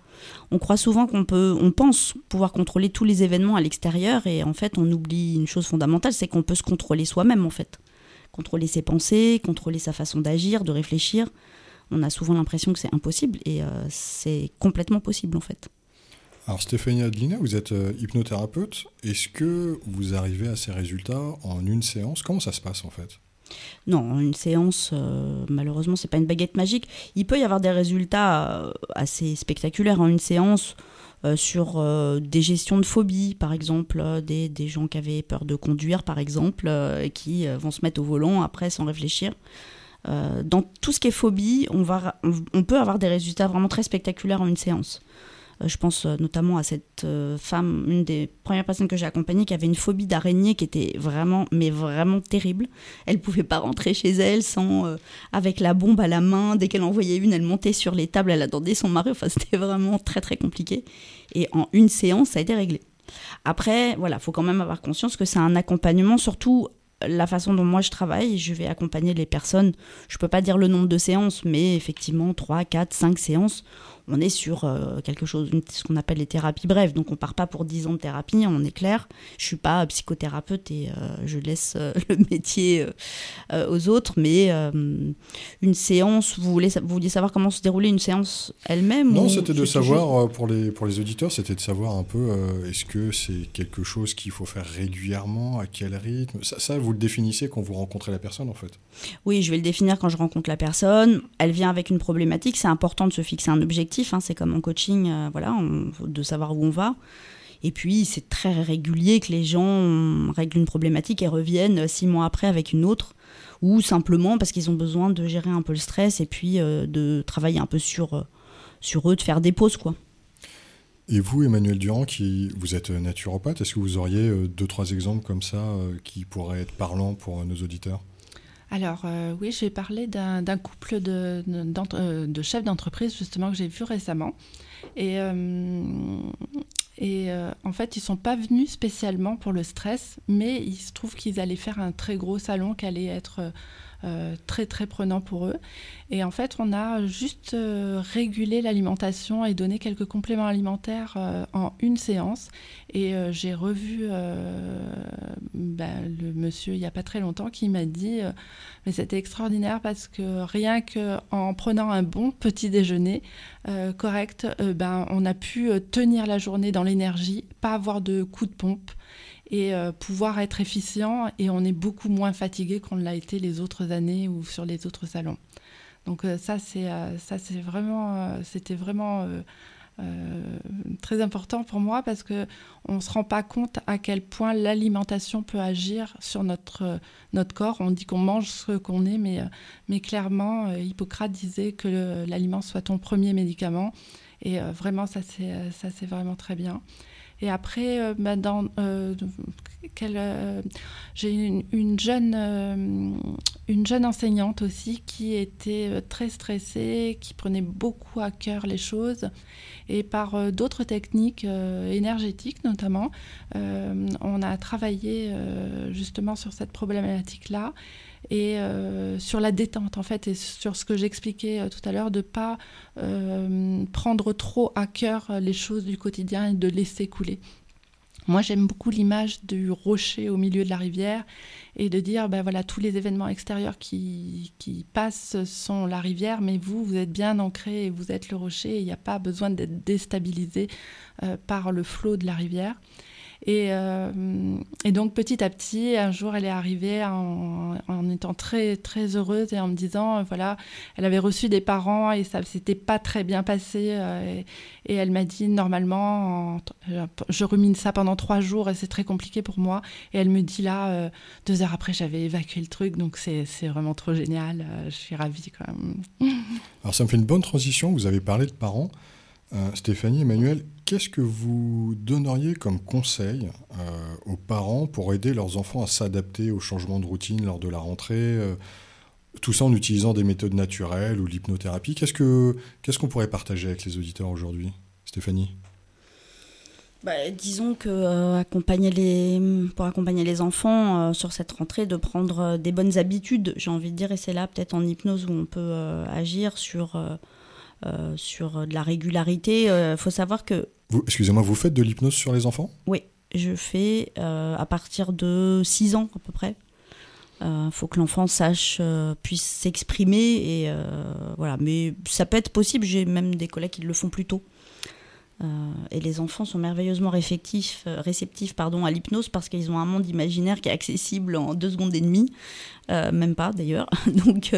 C: On croit souvent qu'on peut, on pense pouvoir contrôler tous les événements à l'extérieur et en fait, on oublie une chose fondamentale, c'est qu'on peut se contrôler soi-même en fait. Contrôler ses pensées, contrôler sa façon d'agir, de réfléchir. On a souvent l'impression que c'est impossible et euh, c'est complètement possible en fait.
B: Alors Stéphanie Adelina, vous êtes euh, hypnothérapeute. Est-ce que vous arrivez à ces résultats en une séance? Comment ça se passe en fait?
C: Non, une séance, euh, malheureusement, c'est pas une baguette magique. Il peut y avoir des résultats euh, assez spectaculaires en une séance euh, sur des gestions de phobie, par exemple, des, gens qui avaient peur de conduire, par exemple, et qui vont se mettre au volant après sans réfléchir. Dans tout ce qui est phobie, on, on peut avoir des résultats vraiment très spectaculaires en une séance. Euh, je pense euh, notamment à cette euh, femme, une des premières personnes que j'ai accompagnées, qui avait une phobie d'araignée qui était vraiment, mais vraiment terrible. Elle pouvait pas rentrer chez elle sans, avec la bombe à la main. Dès qu'elle en voyait une, elle montait sur les tables, elle attendait son mari. Enfin, c'était vraiment très très compliqué. Et en une séance, ça a été réglé. Après, voilà, faut quand même avoir conscience que c'est un accompagnement, surtout la façon dont moi je travaille, je vais accompagner les personnes. Je peux pas dire le nombre de séances, mais effectivement 3, 4, 5 séances. On est sur euh, quelque chose, ce qu'on appelle les thérapies brèves. Donc on part pas pour 10 ans de thérapie, on est clair. Je suis pas psychothérapeute et euh, je laisse euh, le métier aux autres. Mais une séance, vous, voulez, vous vouliez savoir comment se déroulait une séance elle-même
B: Non, c'était de savoir, pour les, pour les auditeurs, c'était de savoir un peu, est-ce que c'est quelque chose qu'il faut faire régulièrement, à quel rythme? Ça, ça, vous le définissez quand vous rencontrez la personne, en fait.
C: Oui, je vais le définir quand je rencontre la personne. Elle vient avec une problématique. C'est important de se fixer un objectif. Hein. C'est comme en coaching, euh, voilà, de savoir où on va. Et puis, c'est très régulier que les gens euh, règlent une problématique et reviennent euh, six mois après avec une autre. Ou simplement parce qu'ils ont besoin de gérer un peu le stress et puis euh, de travailler un peu sur, sur eux, de faire des pauses, quoi.
B: Et vous, Emmanuel Durand, qui vous êtes naturopathe, est-ce que vous auriez deux, trois exemples comme ça qui pourraient être parlants pour nos auditeurs?
D: Alors euh, oui, je vais parler d'un couple euh, de chefs d'entreprise justement que j'ai vu récemment. Et, euh, euh, en fait, ils sont pas venus spécialement pour le stress, mais il se trouve qu'ils allaient faire un très gros salon qui allait être très très prenant pour eux. Et en fait, on a juste euh, régulé l'alimentation et donné quelques compléments alimentaires euh, en une séance. Et euh, j'ai revu euh, ben, le monsieur il n'y a pas très longtemps qui m'a dit euh, mais c'était extraordinaire parce que rien qu'en prenant un bon petit déjeuner euh, correct, euh, ben, on a pu euh, tenir la journée dans l'énergie, pas avoir de coup de pompe et euh, pouvoir être efficient et on est beaucoup moins fatigué qu'on l'a été les autres années ou sur les autres salons. Donc euh, ça c'est euh, ça c'est vraiment c'était vraiment très important pour moi parce que on se rend pas compte à quel point l'alimentation peut agir sur notre notre corps. On dit qu'on mange ce qu'on est, mais mais clairement Hippocrate disait que l'aliment soit ton premier médicament et vraiment ça c'est ça c'est vraiment très bien. Et après, euh, bah, euh, euh, j'ai une, une jeune, une jeune enseignante aussi qui était très stressée, qui prenait beaucoup à cœur les choses. Et par d'autres techniques énergétiques notamment, on a travaillé justement sur cette problématique-là et euh, sur la détente en fait et sur ce que j'expliquais euh, tout à l'heure de pas euh, prendre trop à cœur les choses du quotidien et de laisser couler. Moi, j'aime beaucoup l'image du rocher au milieu de la rivière et de dire, ben voilà, tous les événements extérieurs qui, qui passent sont la rivière, mais vous, vous êtes bien ancré et vous êtes le rocher il n'y a pas besoin d'être déstabilisé par le flot de la rivière. Et, euh, et donc petit à petit, un jour, elle est arrivée en, étant très très heureuse et en me disant, euh, voilà, elle avait reçu des parents et ça s'était pas très bien passé. euh, et, elle m'a dit, normalement, en- je rumine ça pendant trois jours et c'est très compliqué pour moi. Et elle me dit là, deux heures après, j'avais évacué le truc, donc c'est vraiment trop génial. je suis ravie quand même.
B: Alors ça me fait une bonne transition, vous avez parlé de parents. Stéphanie, Emmanuel, qu'est-ce que vous donneriez comme conseil euh, aux parents pour aider leurs enfants à s'adapter au changement de routine lors de la rentrée euh, tout ça en utilisant des méthodes naturelles ou l'hypnothérapie? Qu'est-ce que qu'est-ce qu'on pourrait partager avec les auditeurs aujourd'hui? Stéphanie?
C: Bah, disons que euh, pour accompagner les enfants sur cette rentrée, de prendre des bonnes habitudes, j'ai envie de dire, et c'est là peut-être en hypnose où on peut agir sur, sur de la régularité. Il faut savoir que
B: excusez-moi, vous faites de l'hypnose sur les enfants?
C: Je fais euh, à partir de 6 ans à peu près. Il faut que l'enfant sache, euh, puisse s'exprimer et euh, voilà. Mais ça peut être possible. J'ai même des collègues qui le font plus tôt. Euh, et les enfants sont merveilleusement réceptifs, euh, réceptifs pardon, à l'hypnose parce qu'ils ont un monde imaginaire qui est accessible en deux secondes et demie, Euh, même pas d'ailleurs. Donc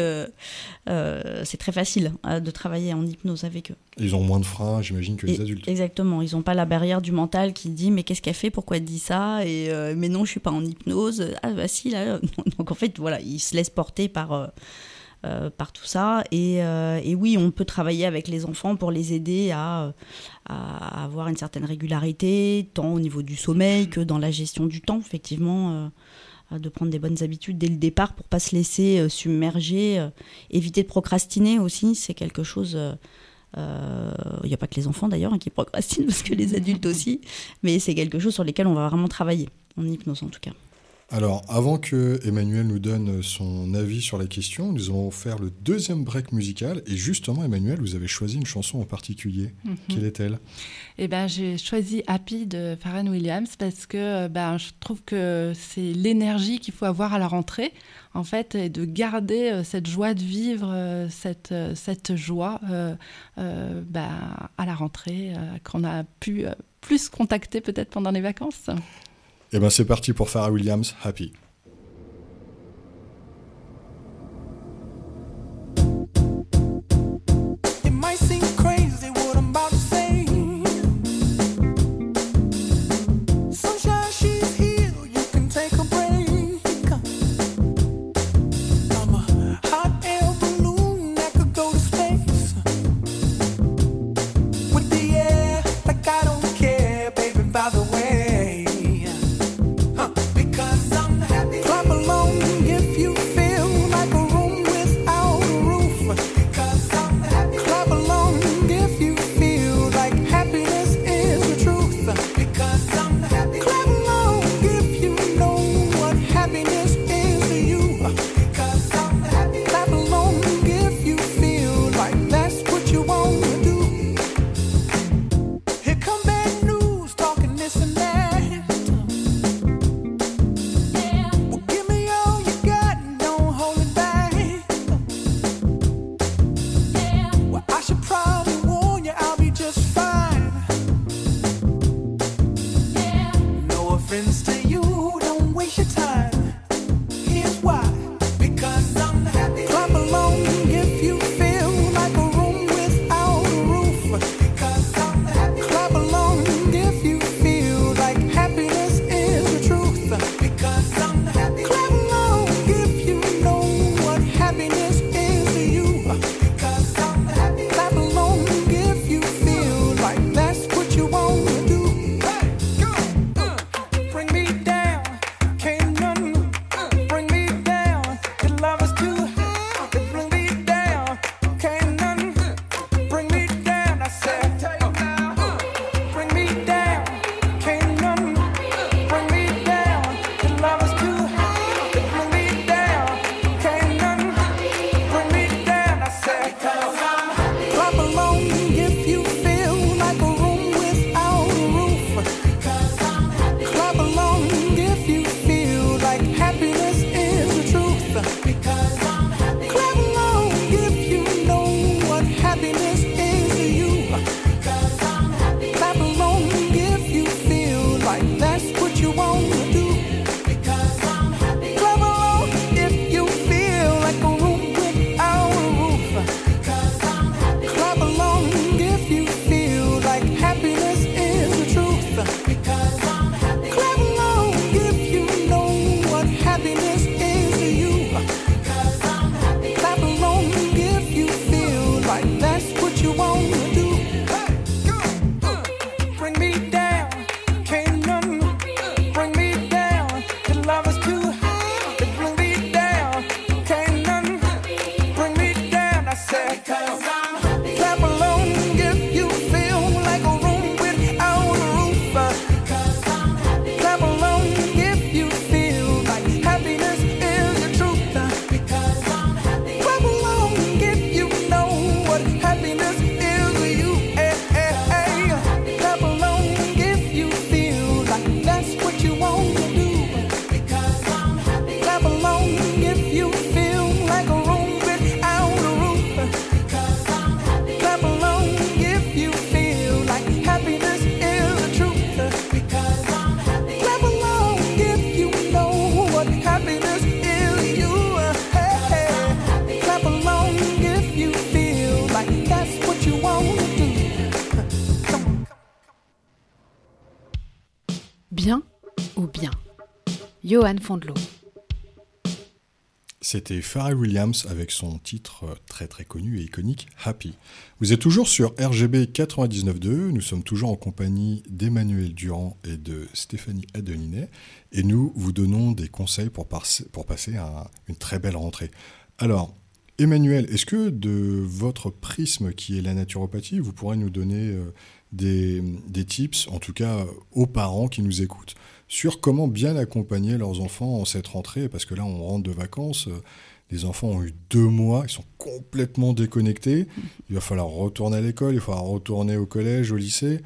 C: c'est très facile de travailler en hypnose avec eux.
B: Ils ont moins de freins, j'imagine, que les adultes.
C: Exactement, ils n'ont pas la barrière du mental qui dit mais qu'est-ce qu'elle fait, pourquoi elle dit ça? Et mais non je suis pas en hypnose, ah bah si là, donc en fait voilà ils se laissent porter par par tout ça et, euh, et oui on peut travailler avec les enfants pour les aider à, à avoir une certaine régularité tant au niveau du sommeil que dans la gestion du temps effectivement. euh, de prendre des bonnes habitudes dès le départ pour pas se laisser euh, submerger, euh, éviter de procrastiner aussi, c'est quelque chose euh, il n'y a pas que les enfants d'ailleurs hein, qui procrastinent, parce que les adultes aussi. Mais c'est quelque chose sur lequel on va vraiment travailler, en hypnose en tout cas.
B: Alors, avant que Emmanuel nous donne son avis sur la question, nous allons faire le deuxième break musical. Et justement, Emmanuel, vous avez choisi une chanson en particulier.
D: Mhm.
B: Quelle est-elle?
D: Eh ben, j'ai choisi Happy de Pharrell Williams parce que ben, je trouve que c'est l'énergie qu'il faut avoir à la rentrée, en fait, et de garder euh, cette joie de vivre, euh, cette, euh, cette joie euh, euh, ben, à la rentrée, euh, qu'on a pu plus contacter peut-être pendant les vacances.
B: Eh bien, c'est parti pour Pharrell Williams, Happy.
A: Johan Fondlo.
B: C'était Pharrell Williams avec son titre euh, très très connu et iconique Happy. Vous êtes toujours sur RGB 99.2, nous sommes toujours en compagnie d'Emmanuel Durand et de Stéphanie Adelinet et nous vous donnons des conseils pour, pour passer une très belle rentrée. Alors, Emmanuel, est-ce que de votre prisme qui est la naturopathie, vous pourrez nous donner euh, des, des tips, en tout cas aux parents qui nous écoutent, sur comment bien accompagner leurs enfants en cette rentrée Parce que là, on rentre de vacances, euh, les enfants ont eu deux mois, ils sont complètement déconnectés, il va falloir retourner à l'école, il va falloir retourner au collège, au lycée.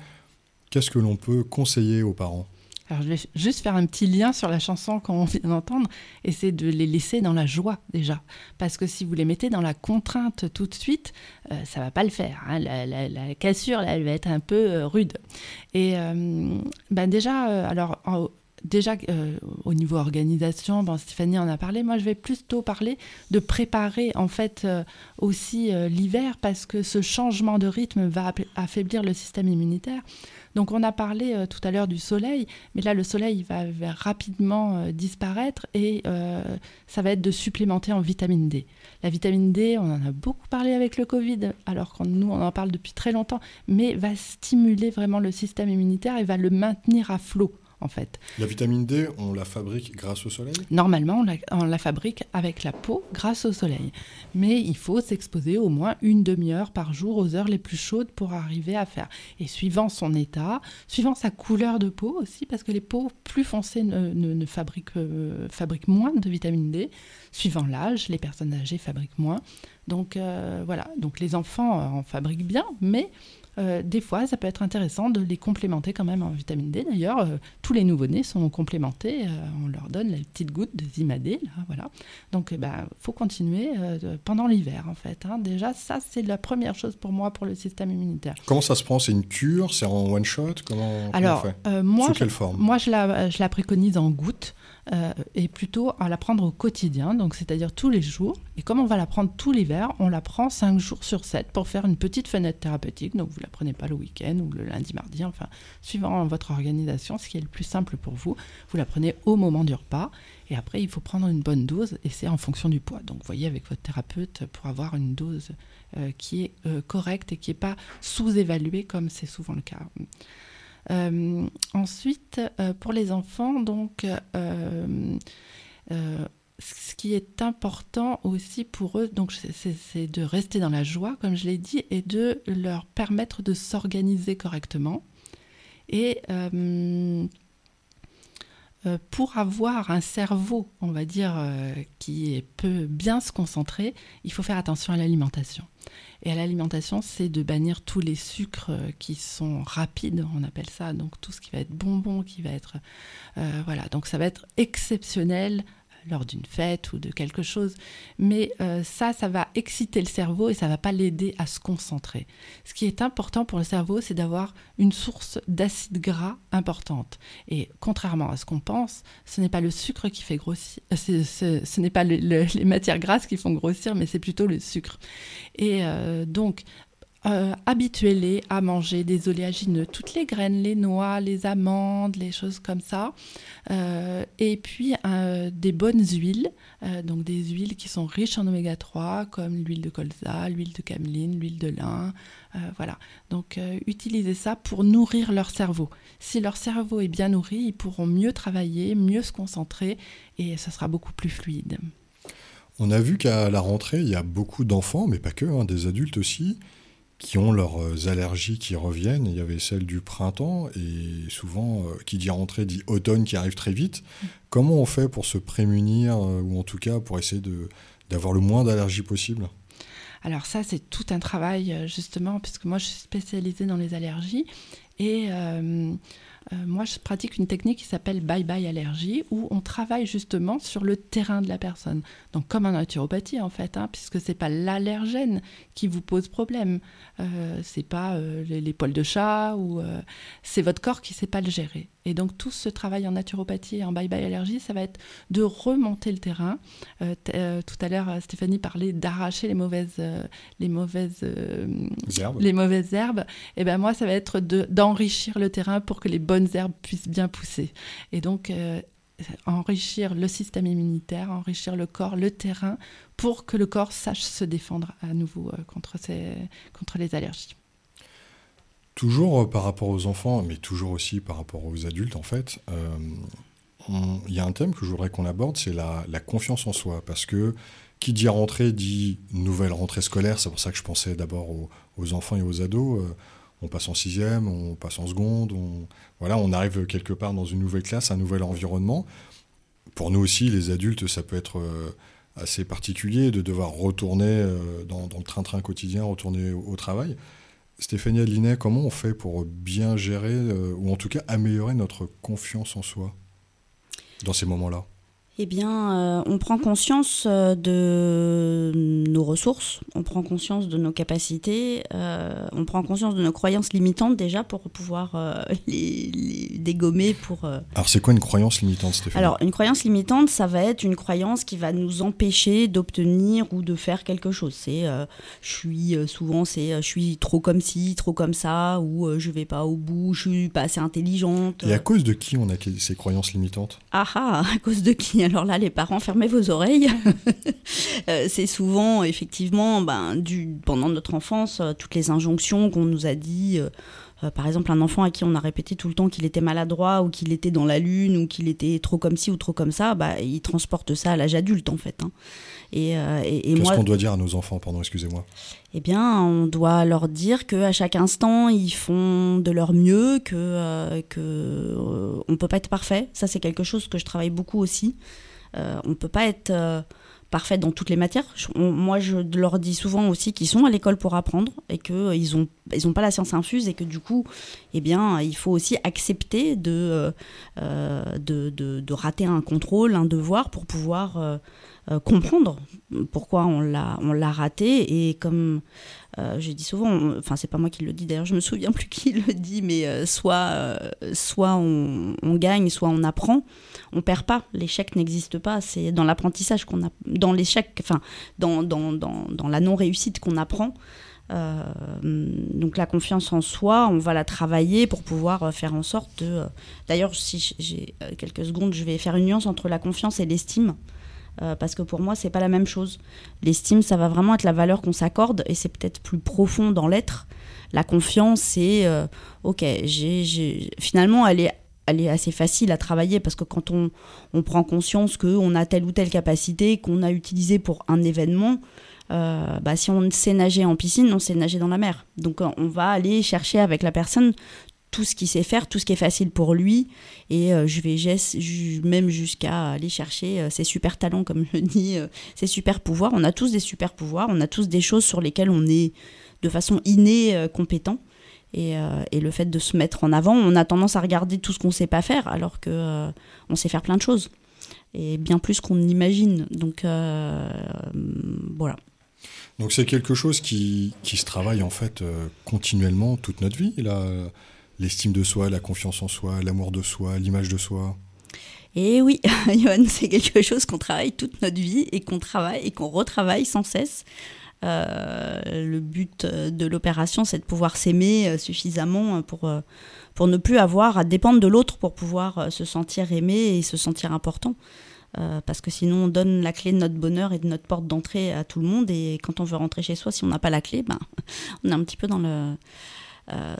B: Qu'est-ce que l'on peut conseiller aux parents?
D: Alors, je vais juste faire un petit lien sur la chanson qu'on vient d'entendre, et c'est de les laisser dans la joie déjà. Parce que si vous les mettez dans la contrainte tout de suite, euh, ça va pas le faire. hein. La, cassure, elle va être un peu euh, rude. Et euh, ben déjà, euh, alors. Déjà, au niveau organisation, bon, Stéphanie en a parlé. Moi, je vais plutôt parler de préparer en fait aussi l'hiver parce que ce changement de rythme va affaiblir le système immunitaire. Donc, on a parlé euh, tout à l'heure du soleil. Mais là, le soleil il va, rapidement euh, disparaître et euh, ça va être de supplémenter en vitamine D. La vitamine D, on en a beaucoup parlé avec le Covid, alors que nous, on en parle depuis très longtemps, mais va stimuler vraiment le système immunitaire et va le maintenir à flot, en fait.
B: La vitamine D, on la fabrique grâce au soleil?
D: Normalement, on la, on la fabrique avec la peau grâce au soleil. Mais il faut s'exposer au moins une demi-heure par jour aux heures les plus chaudes pour arriver à faire. Et suivant son état, suivant sa couleur de peau aussi, parce que les peaux plus foncées ne, ne- ne fabriquent, euh, fabriquent moins de vitamine D. Suivant l'âge, les personnes âgées fabriquent moins. Donc euh, voilà, donc les enfants en fabriquent bien, mais euh, des fois, ça peut être intéressant de les complémenter quand même en vitamine D. D'ailleurs, euh, tous les nouveau-nés sont complémentés. euh, on leur donne la petite goutte de Zimadé, là, voilà. Donc, il faut continuer pendant l'hiver, en fait. hein. Déjà, ça, c'est la première chose pour moi, pour le système immunitaire.
B: Comment ça se prend? C'est une cure? C'est en one shot? Comment, comment
D: Alors,
B: on fait
D: moi,
B: Sous
D: je-
B: quelle forme?
D: moi, je la, je la préconise en gouttes euh, et plutôt à la prendre au quotidien, donc c'est-à-dire tous les jours. Et comme on va la prendre tout l'hiver, on la prend 5 jours sur 7 pour faire une petite fenêtre thérapeutique. Donc vous la prenez pas le week-end ou le lundi, mardi, enfin, suivant votre organisation, ce qui est le plus simple pour vous. Vous la prenez au moment du repas. Et après, il faut prendre une bonne dose et c'est en fonction du poids. Donc voyez avec votre thérapeute pour avoir une dose euh, qui est euh, correcte et qui n'est pas sous-évaluée comme c'est souvent le cas. Euh, ensuite, euh, pour les enfants, donc, euh, ce qui est important aussi pour eux, c'est- de rester dans la joie, comme je l'ai dit, et de leur permettre de s'organiser correctement. Et pour avoir un cerveau, on va dire, qui peut bien se concentrer, il faut faire attention à l'alimentation. Et à l'alimentation, c'est de bannir tous les sucres euh, qui sont rapides, on appelle ça, donc tout ce qui va être bonbon, qui va être... euh, voilà, donc ça va être exceptionnel lors d'une fête ou de quelque chose. Mais euh, ça, ça va exciter le cerveau et ça va pas l'aider à se concentrer. Ce qui est important pour le cerveau, c'est d'avoir une source d'acide gras importante. Et contrairement à ce qu'on pense, ce n'est pas le sucre qui fait grossir, euh, ce n'est pas le- le- les matières grasses qui font grossir, mais c'est plutôt le sucre. Et euh, donc, euh, habituez-les à manger des oléagineux, toutes les graines, les noix, les amandes, les choses comme ça. Euh, et puis euh, des bonnes huiles, donc des huiles qui sont riches en oméga 3, comme l'huile de colza, l'huile de cameline, l'huile de lin. voilà. Donc utilisez ça pour nourrir leur cerveau. Si leur cerveau est bien nourri, ils pourront mieux travailler, mieux se concentrer et ça sera beaucoup plus fluide.
B: On a vu qu'à la rentrée, il y a beaucoup d'enfants, mais pas que, hein, des adultes aussi, qui ont leurs euh, allergies qui reviennent. Il y avait celle du printemps, et souvent, euh, qui dit rentrée dit automne qui arrive très vite. Comment on fait pour se prémunir, euh, ou en tout cas pour essayer d'avoir le moins d'allergies possible?
D: Alors ça, c'est tout un travail, justement, puisque moi, je suis spécialisée dans les allergies. Et moi, je pratique une technique qui s'appelle Bye Bye Allergie, où on travaille justement sur le terrain de la personne. Donc comme en naturopathie, en fait, hein, puisque c'est pas l'allergène qui vous pose problème. Euh, c'est pas euh, les, les poils de chat, ou euh, c'est votre corps qui sait pas le gérer. Et donc tout ce travail en naturopathie et en bye-bye allergie, ça va être de remonter le terrain. Euh, euh, tout à l'heure, Stéphanie parlait d'arracher les mauvaises, euh, les mauvaises,
B: Herbes.
D: les mauvaises herbes. Et ben moi, ça va être de- d'enrichir le terrain pour que les bonnes herbes puissent bien pousser. Et donc enrichir le système immunitaire, enrichir le corps, le terrain, pour que le corps sache se défendre à nouveau contre, ces, contre les allergies.
B: Toujours euh, par rapport aux enfants, mais toujours aussi par rapport aux adultes, en fait, euh, il y a un thème que je voudrais qu'on aborde, c'est la, confiance en soi. Parce que qui dit rentrée dit nouvelle rentrée scolaire, c'est pour ça que je pensais d'abord aux, enfants et aux ados. Euh, on passe en sixième, on passe en seconde, on, voilà, on arrive quelque part dans une nouvelle classe, un nouvel environnement. Pour nous aussi, les adultes, ça peut être assez particulier de devoir retourner dans, le train-train quotidien, retourner au travail. Stéphanie Adlinet, comment on fait pour bien gérer, euh, ou en tout cas améliorer notre confiance en soi dans ces moments-là?
C: Eh bien, euh, on prend conscience euh, de nos ressources, on prend conscience de nos capacités, euh, on prend conscience de nos croyances limitantes déjà pour pouvoir euh, les, les dégommer pour...
B: Alors c'est quoi une croyance limitante, Stéphanie?
C: Alors, une croyance limitante, ça va être une croyance qui va nous empêcher d'obtenir ou de faire quelque chose. C'est, je suis souvent, c'est, je suis trop comme ci, trop comme ça, ou je vais pas au bout, je suis pas assez intelligente.
B: Et à cause de qui on a ces croyances limitantes?
C: Ah ah, à cause de qui? Alors là, les parents, fermez vos oreilles. Euh, c'est souvent, effectivement, ben, du, pendant notre enfance, euh, toutes les injonctions qu'on nous a dit. euh, euh, par exemple, un enfant à qui on a répété tout le temps qu'il était maladroit ou qu'il était dans la lune ou qu'il était trop comme ci ou trop comme ça, bah, il transporte ça à l'âge adulte en fait. hein. Et, euh, et- et
B: Qu'est-ce qu'on doit dire à nos enfants Pardon, excusez-moi.
C: eh bien, on doit leur dire que à chaque instant, ils font de leur mieux, que euh, que euh, on peut pas être parfait. Ça, c'est quelque chose que je travaille beaucoup aussi. Euh, on peut pas être euh, parfait dans toutes les matières. Moi, je leur dis souvent aussi qu'ils sont à l'école pour apprendre et que euh, ils ont ils ont pas la science infuse et que du coup, eh bien, il faut aussi accepter de euh, euh, de, de, de rater un contrôle, un devoir pour pouvoir comprendre pourquoi on l'a raté et comme euh, je dis souvent enfin c'est pas moi qui le dis d'ailleurs je me souviens plus qui le dit mais euh, soit euh, soit on, on gagne soit on apprend on perd pas l'échec n'existe pas c'est dans l'apprentissage qu'on a dans l'échec enfin dans dans, dans, dans la non réussite qu'on apprend donc la confiance en soi, on va la travailler pour pouvoir faire en sorte de. D'ailleurs, si j'ai quelques secondes, je vais faire une nuance entre la confiance et l'estime. Euh, parce que pour moi, c'est pas la même chose. L'estime, ça va vraiment être la valeur qu'on s'accorde et c'est peut-être plus profond dans l'être. La confiance, c'est euh, ok, j'ai, finalement, elle est, assez facile à travailler parce que quand on, on prend conscience qu'on a telle ou telle capacité qu'on a utilisée pour un événement, euh, bah, si on sait nager en piscine, on sait nager dans la mer. Donc on va aller chercher avec la personne tout ce qu'il sait faire, tout ce qui est facile pour lui, et euh, je vais même jusqu'à aller chercher euh, ses super talents, comme je dis, euh, ses super pouvoirs. On a tous des super pouvoirs, on a tous des choses sur lesquelles on est de façon innée compétent. Et, le fait de se mettre en avant, on a tendance à regarder tout ce qu'on sait pas faire, alors que on sait faire plein de choses et bien plus qu'on n'imagine. Donc euh, voilà.
B: Donc c'est quelque chose qui, qui se travaille en fait continuellement toute notre vie, là, l'estime de soi, la confiance en soi, l'amour de soi, l'image de soi.
C: Et oui, Johan, c'est quelque chose qu'on travaille toute notre vie et qu'on travaille et qu'on retravaille sans cesse. Euh, le but de l'opération, c'est de pouvoir s'aimer euh, suffisamment pour, euh, pour ne plus avoir à dépendre de l'autre pour pouvoir se sentir aimé et se sentir important. Parce que sinon, on donne la clé de notre bonheur et de notre porte d'entrée à tout le monde. Et quand on veut rentrer chez soi, si on n'a pas la clé, ben, on est un petit peu dans le,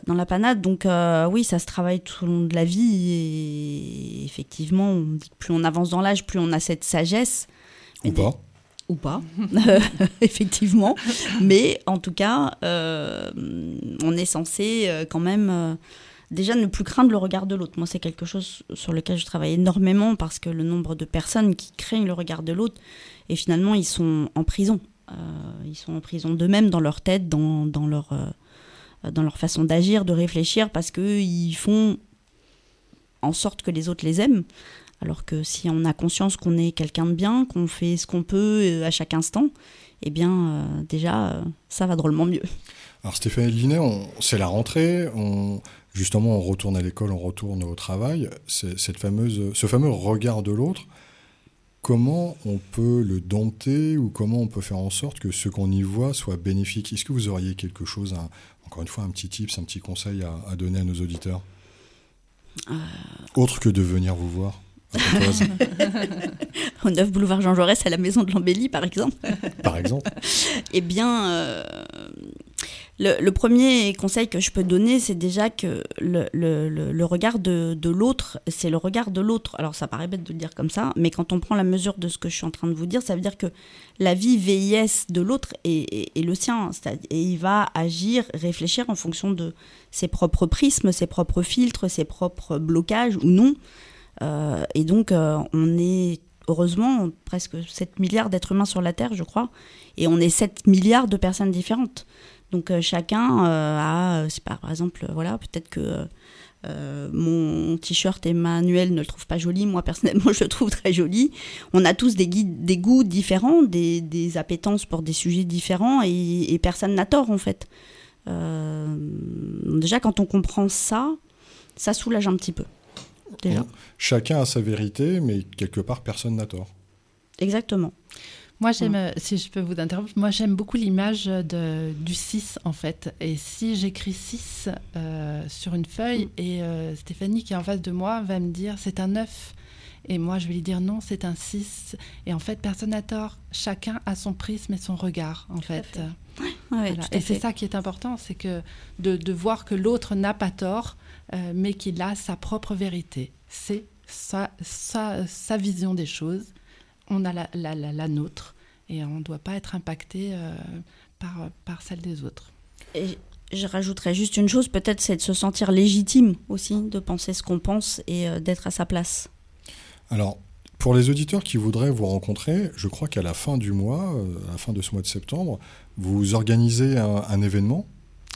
C: dans la panade. Donc euh, oui, ça se travaille tout au long de la vie. Et effectivement, on dit que plus on avance dans l'âge, plus on a cette sagesse.
B: Ou pas
C: Ou pas, effectivement. Mais en tout cas, euh, on est censé euh, quand même euh, déjà ne plus craindre le regard de l'autre. Moi, c'est quelque chose sur lequel je travaille énormément parce que le nombre de personnes qui craignent le regard de l'autre, et finalement, ils sont en prison. Euh, ils sont en prison d'eux-mêmes, dans leur tête, dans, dans leur, euh, dans leur façon d'agir, de réfléchir, parce qu'ils font en sorte que les autres les aiment. Alors que si on a conscience qu'on est quelqu'un de bien, qu'on fait ce qu'on peut euh, à chaque instant, eh bien, euh, déjà, euh, ça va drôlement mieux.
B: Alors Stéphanie Linet, c'est la rentrée, justement on retourne à l'école, on retourne au travail, cette fameuse, ce fameux regard de l'autre, comment on peut le dompter ou comment on peut faire en sorte que ce qu'on y voit soit bénéfique? Est-ce que vous auriez quelque chose, un- encore une fois, un petit tips, un petit conseil à, à donner à nos auditeurs. Autre que de venir vous voir
C: Au 9 boulevard Jean Jaurès, à la maison de l'embellie, par exemple.
B: par exemple
C: Eh bien, euh, le, le premier conseil que je peux donner, c'est déjà que le, le- le- le regard de, de l'autre, c'est le regard de l'autre. Alors, ça paraît bête de le dire comme ça, mais quand on prend la mesure de ce que je suis en train de vous dire, ça veut dire que la vie VIS de l'autre est, est- est le sien. Et il va agir, réfléchir en fonction de ses propres prismes, ses propres filtres, ses propres blocages ou non. Euh, et donc, euh, on est heureusement presque 7 milliards d'êtres humains sur la Terre, je crois, et on est 7 milliards de personnes différentes. Donc euh, chacun a, c'est par exemple, voilà, peut-être que mon t-shirt Emmanuel ne le trouve pas joli, moi personnellement je le trouve très joli. On a tous des, guides, des goûts différents, des, des appétences pour des sujets différents, et, personne n'a tort en fait. Déjà quand on comprend ça, ça soulage un petit peu. Déjà.
B: Chacun a sa vérité, mais quelque part, personne n'a tort.
C: Exactement.
D: Moi, j'aime, euh, si je peux vous interrompre, moi j'aime beaucoup l'image de, du 6 en fait. Et si j'écris 6 euh, sur une feuille et euh, Stéphanie qui est en face de moi va me dire c'est un 9. Et moi je vais lui dire non, c'est un 6. Et en fait, personne n'a tort. Chacun a son prisme et son regard en fait.
C: fait. Ouais,
D: Voilà.
C: tout à
D: Et c'est ça qui est important, c'est que de, de voir que l'autre n'a pas tort, euh, mais qu'il a sa propre vérité. C'est sa, sa, sa vision des choses. On a la, la, la, la nôtre et on ne doit pas être impacté euh, par, par celle des autres.
C: Et je rajouterais juste une chose, peut-être c'est de se sentir légitime aussi, de penser ce qu'on pense et euh, d'être à sa place.
B: Alors, pour les auditeurs qui voudraient vous rencontrer, je crois qu'à la fin du mois, euh, à la fin de ce mois de septembre, vous organisez un, un événement.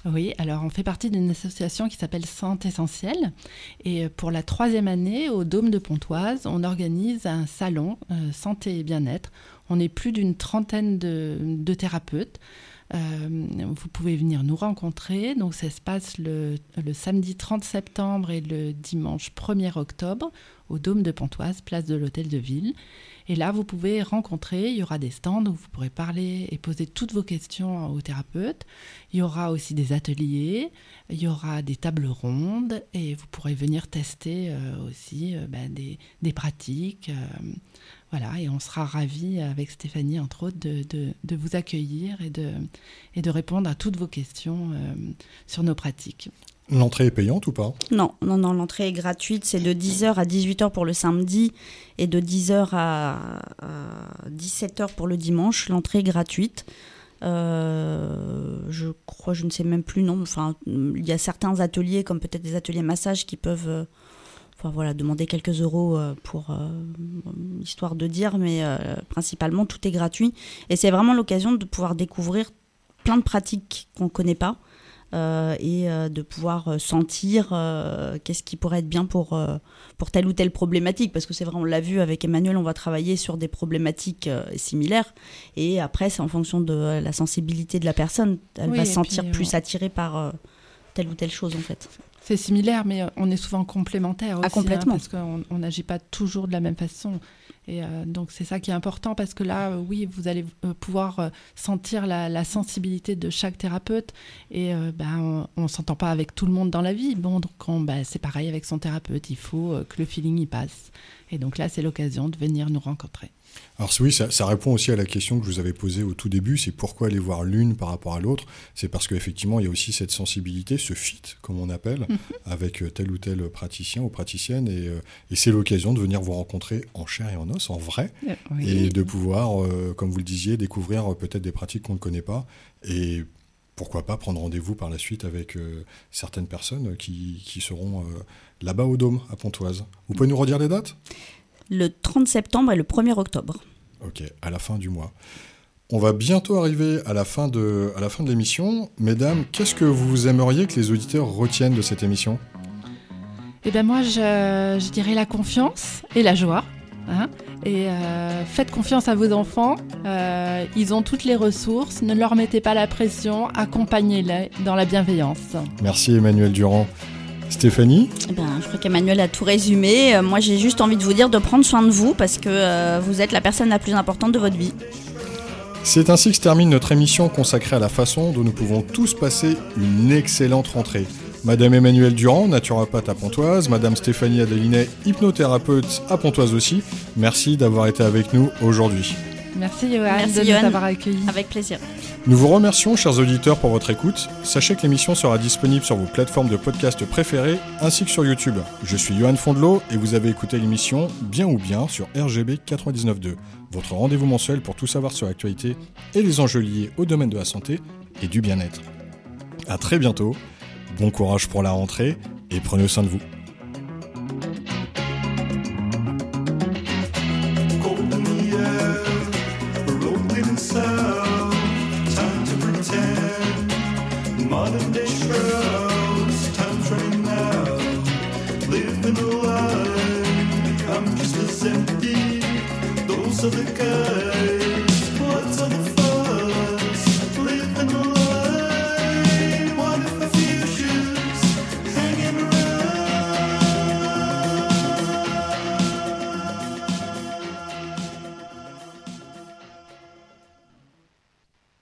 D: Oui, alors on fait partie d'une association qui s'appelle Santé Essentielle. Et pour la troisième année, au Dôme de Pontoise, on organise un salon euh, santé et bien-être. On est plus d'une trentaine de, de thérapeutes. Euh, vous pouvez venir nous rencontrer. Donc ça se passe le, le samedi 30 septembre et le dimanche 1er octobre au Dôme de Pontoise, place de l'Hôtel de Ville. Et là, vous pouvez rencontrer, il y aura des stands où vous pourrez parler et poser toutes vos questions aux thérapeutes. Il y aura aussi des ateliers, il y aura des tables rondes et vous pourrez venir tester euh, aussi euh, ben, des, pratiques. euh, voilà, et on sera ravis avec Stéphanie, entre autres, de, vous accueillir et de, répondre à toutes vos questions sur nos pratiques.
B: L'entrée est payante ou pas?
C: Non, non, non, l'entrée est gratuite, c'est de 10h à 18h pour le samedi et de 10h à, 17h pour le dimanche. L'entrée est gratuite. Euh, je crois, je ne sais même plus, non. Enfin, il y a certains ateliers, comme peut-être des ateliers massage, qui peuvent euh, enfin, voilà, demander quelques euros euh, pour histoire de dire, mais principalement tout est gratuit. Et c'est vraiment l'occasion de pouvoir découvrir plein de pratiques qu'on ne connaît pas. Euh, et euh, de pouvoir euh, sentir qu'est-ce qui pourrait être bien pour, pour telle ou telle problématique. Parce que c'est vrai, on l'a vu avec Emmanuel, on va travailler sur des problématiques similaires. Et après, c'est en fonction de la sensibilité de la personne. Elle
D: Oui,
C: va se sentir
D: puis,
C: plus attirée par telle ou telle chose, en fait.
D: C'est similaire, mais on est souvent complémentaires aussi.
C: Ah, complètement.
D: hein, parce qu'on on n'agit pas toujours de la même façon. Et euh, donc, c'est ça qui est important parce que là, oui, vous allez euh, pouvoir euh, sentir la, sensibilité de chaque thérapeute. Et ben, on ne s'entend pas avec tout le monde dans la vie. Bon, donc, on- ben, c'est pareil avec son thérapeute. Il faut que le feeling y passe. Et donc là, c'est l'occasion de venir nous rencontrer.
B: Alors oui, ça, ça répond aussi à la question que je vous avais posée au tout début, c'est pourquoi aller voir l'une par rapport à l'autre? C'est parce qu'effectivement, il y a aussi cette sensibilité, ce fit, comme on appelle, avec euh, tel ou tel praticien ou praticienne, et, euh, et c'est l'occasion de venir vous rencontrer en chair et en os, en vrai, et de pouvoir, euh, comme vous le disiez, découvrir euh, peut-être des pratiques qu'on ne connaît pas, et pourquoi pas prendre rendez-vous par la suite avec euh, certaines personnes qui, qui seront euh, là-bas au Dôme, à Pontoise. Vous pouvez nous redire les dates?
C: Le 30 septembre et le 1er octobre.
B: Ok, à la fin du mois. On va bientôt arriver à la fin de, à la fin de l'émission. Mesdames, qu'est-ce que vous aimeriez que les auditeurs retiennent de cette émission?
D: Eh bien moi, je, je dirais la confiance et la joie. hein. et euh, faites confiance à vos enfants. Euh, ils ont toutes les ressources. Ne leur mettez pas la pression. Accompagnez-les dans la bienveillance.
B: Merci Emmanuel Durand. Stéphanie
C: Eh ben, je crois qu'Emmanuel a tout résumé. Euh, moi, j'ai juste envie de vous dire de prendre soin de vous parce que euh, vous êtes la personne la plus importante de votre vie.
B: C'est ainsi que se termine notre émission consacrée à la façon dont nous pouvons tous passer une excellente rentrée. Madame Emmanuelle Durand, naturopathe à Pontoise, Madame Stéphanie Adelinet, hypnothérapeute à Pontoise aussi, merci d'avoir été avec nous aujourd'hui.
D: Merci Johan
C: Merci,
D: de
C: Johan.
D: nous avoir accueillis.
C: Avec plaisir.
B: Nous vous remercions, chers auditeurs, pour votre écoute. Sachez que l'émission sera disponible sur vos plateformes de podcast préférées ainsi que sur YouTube. Je suis Johan Fondelot et vous avez écouté l'émission Bien ou Bien sur RGB 99.2, votre rendez-vous mensuel pour tout savoir sur l'actualité et les enjeux liés au domaine de la santé et du bien-être. À très bientôt, bon courage pour la rentrée et prenez soin de vous.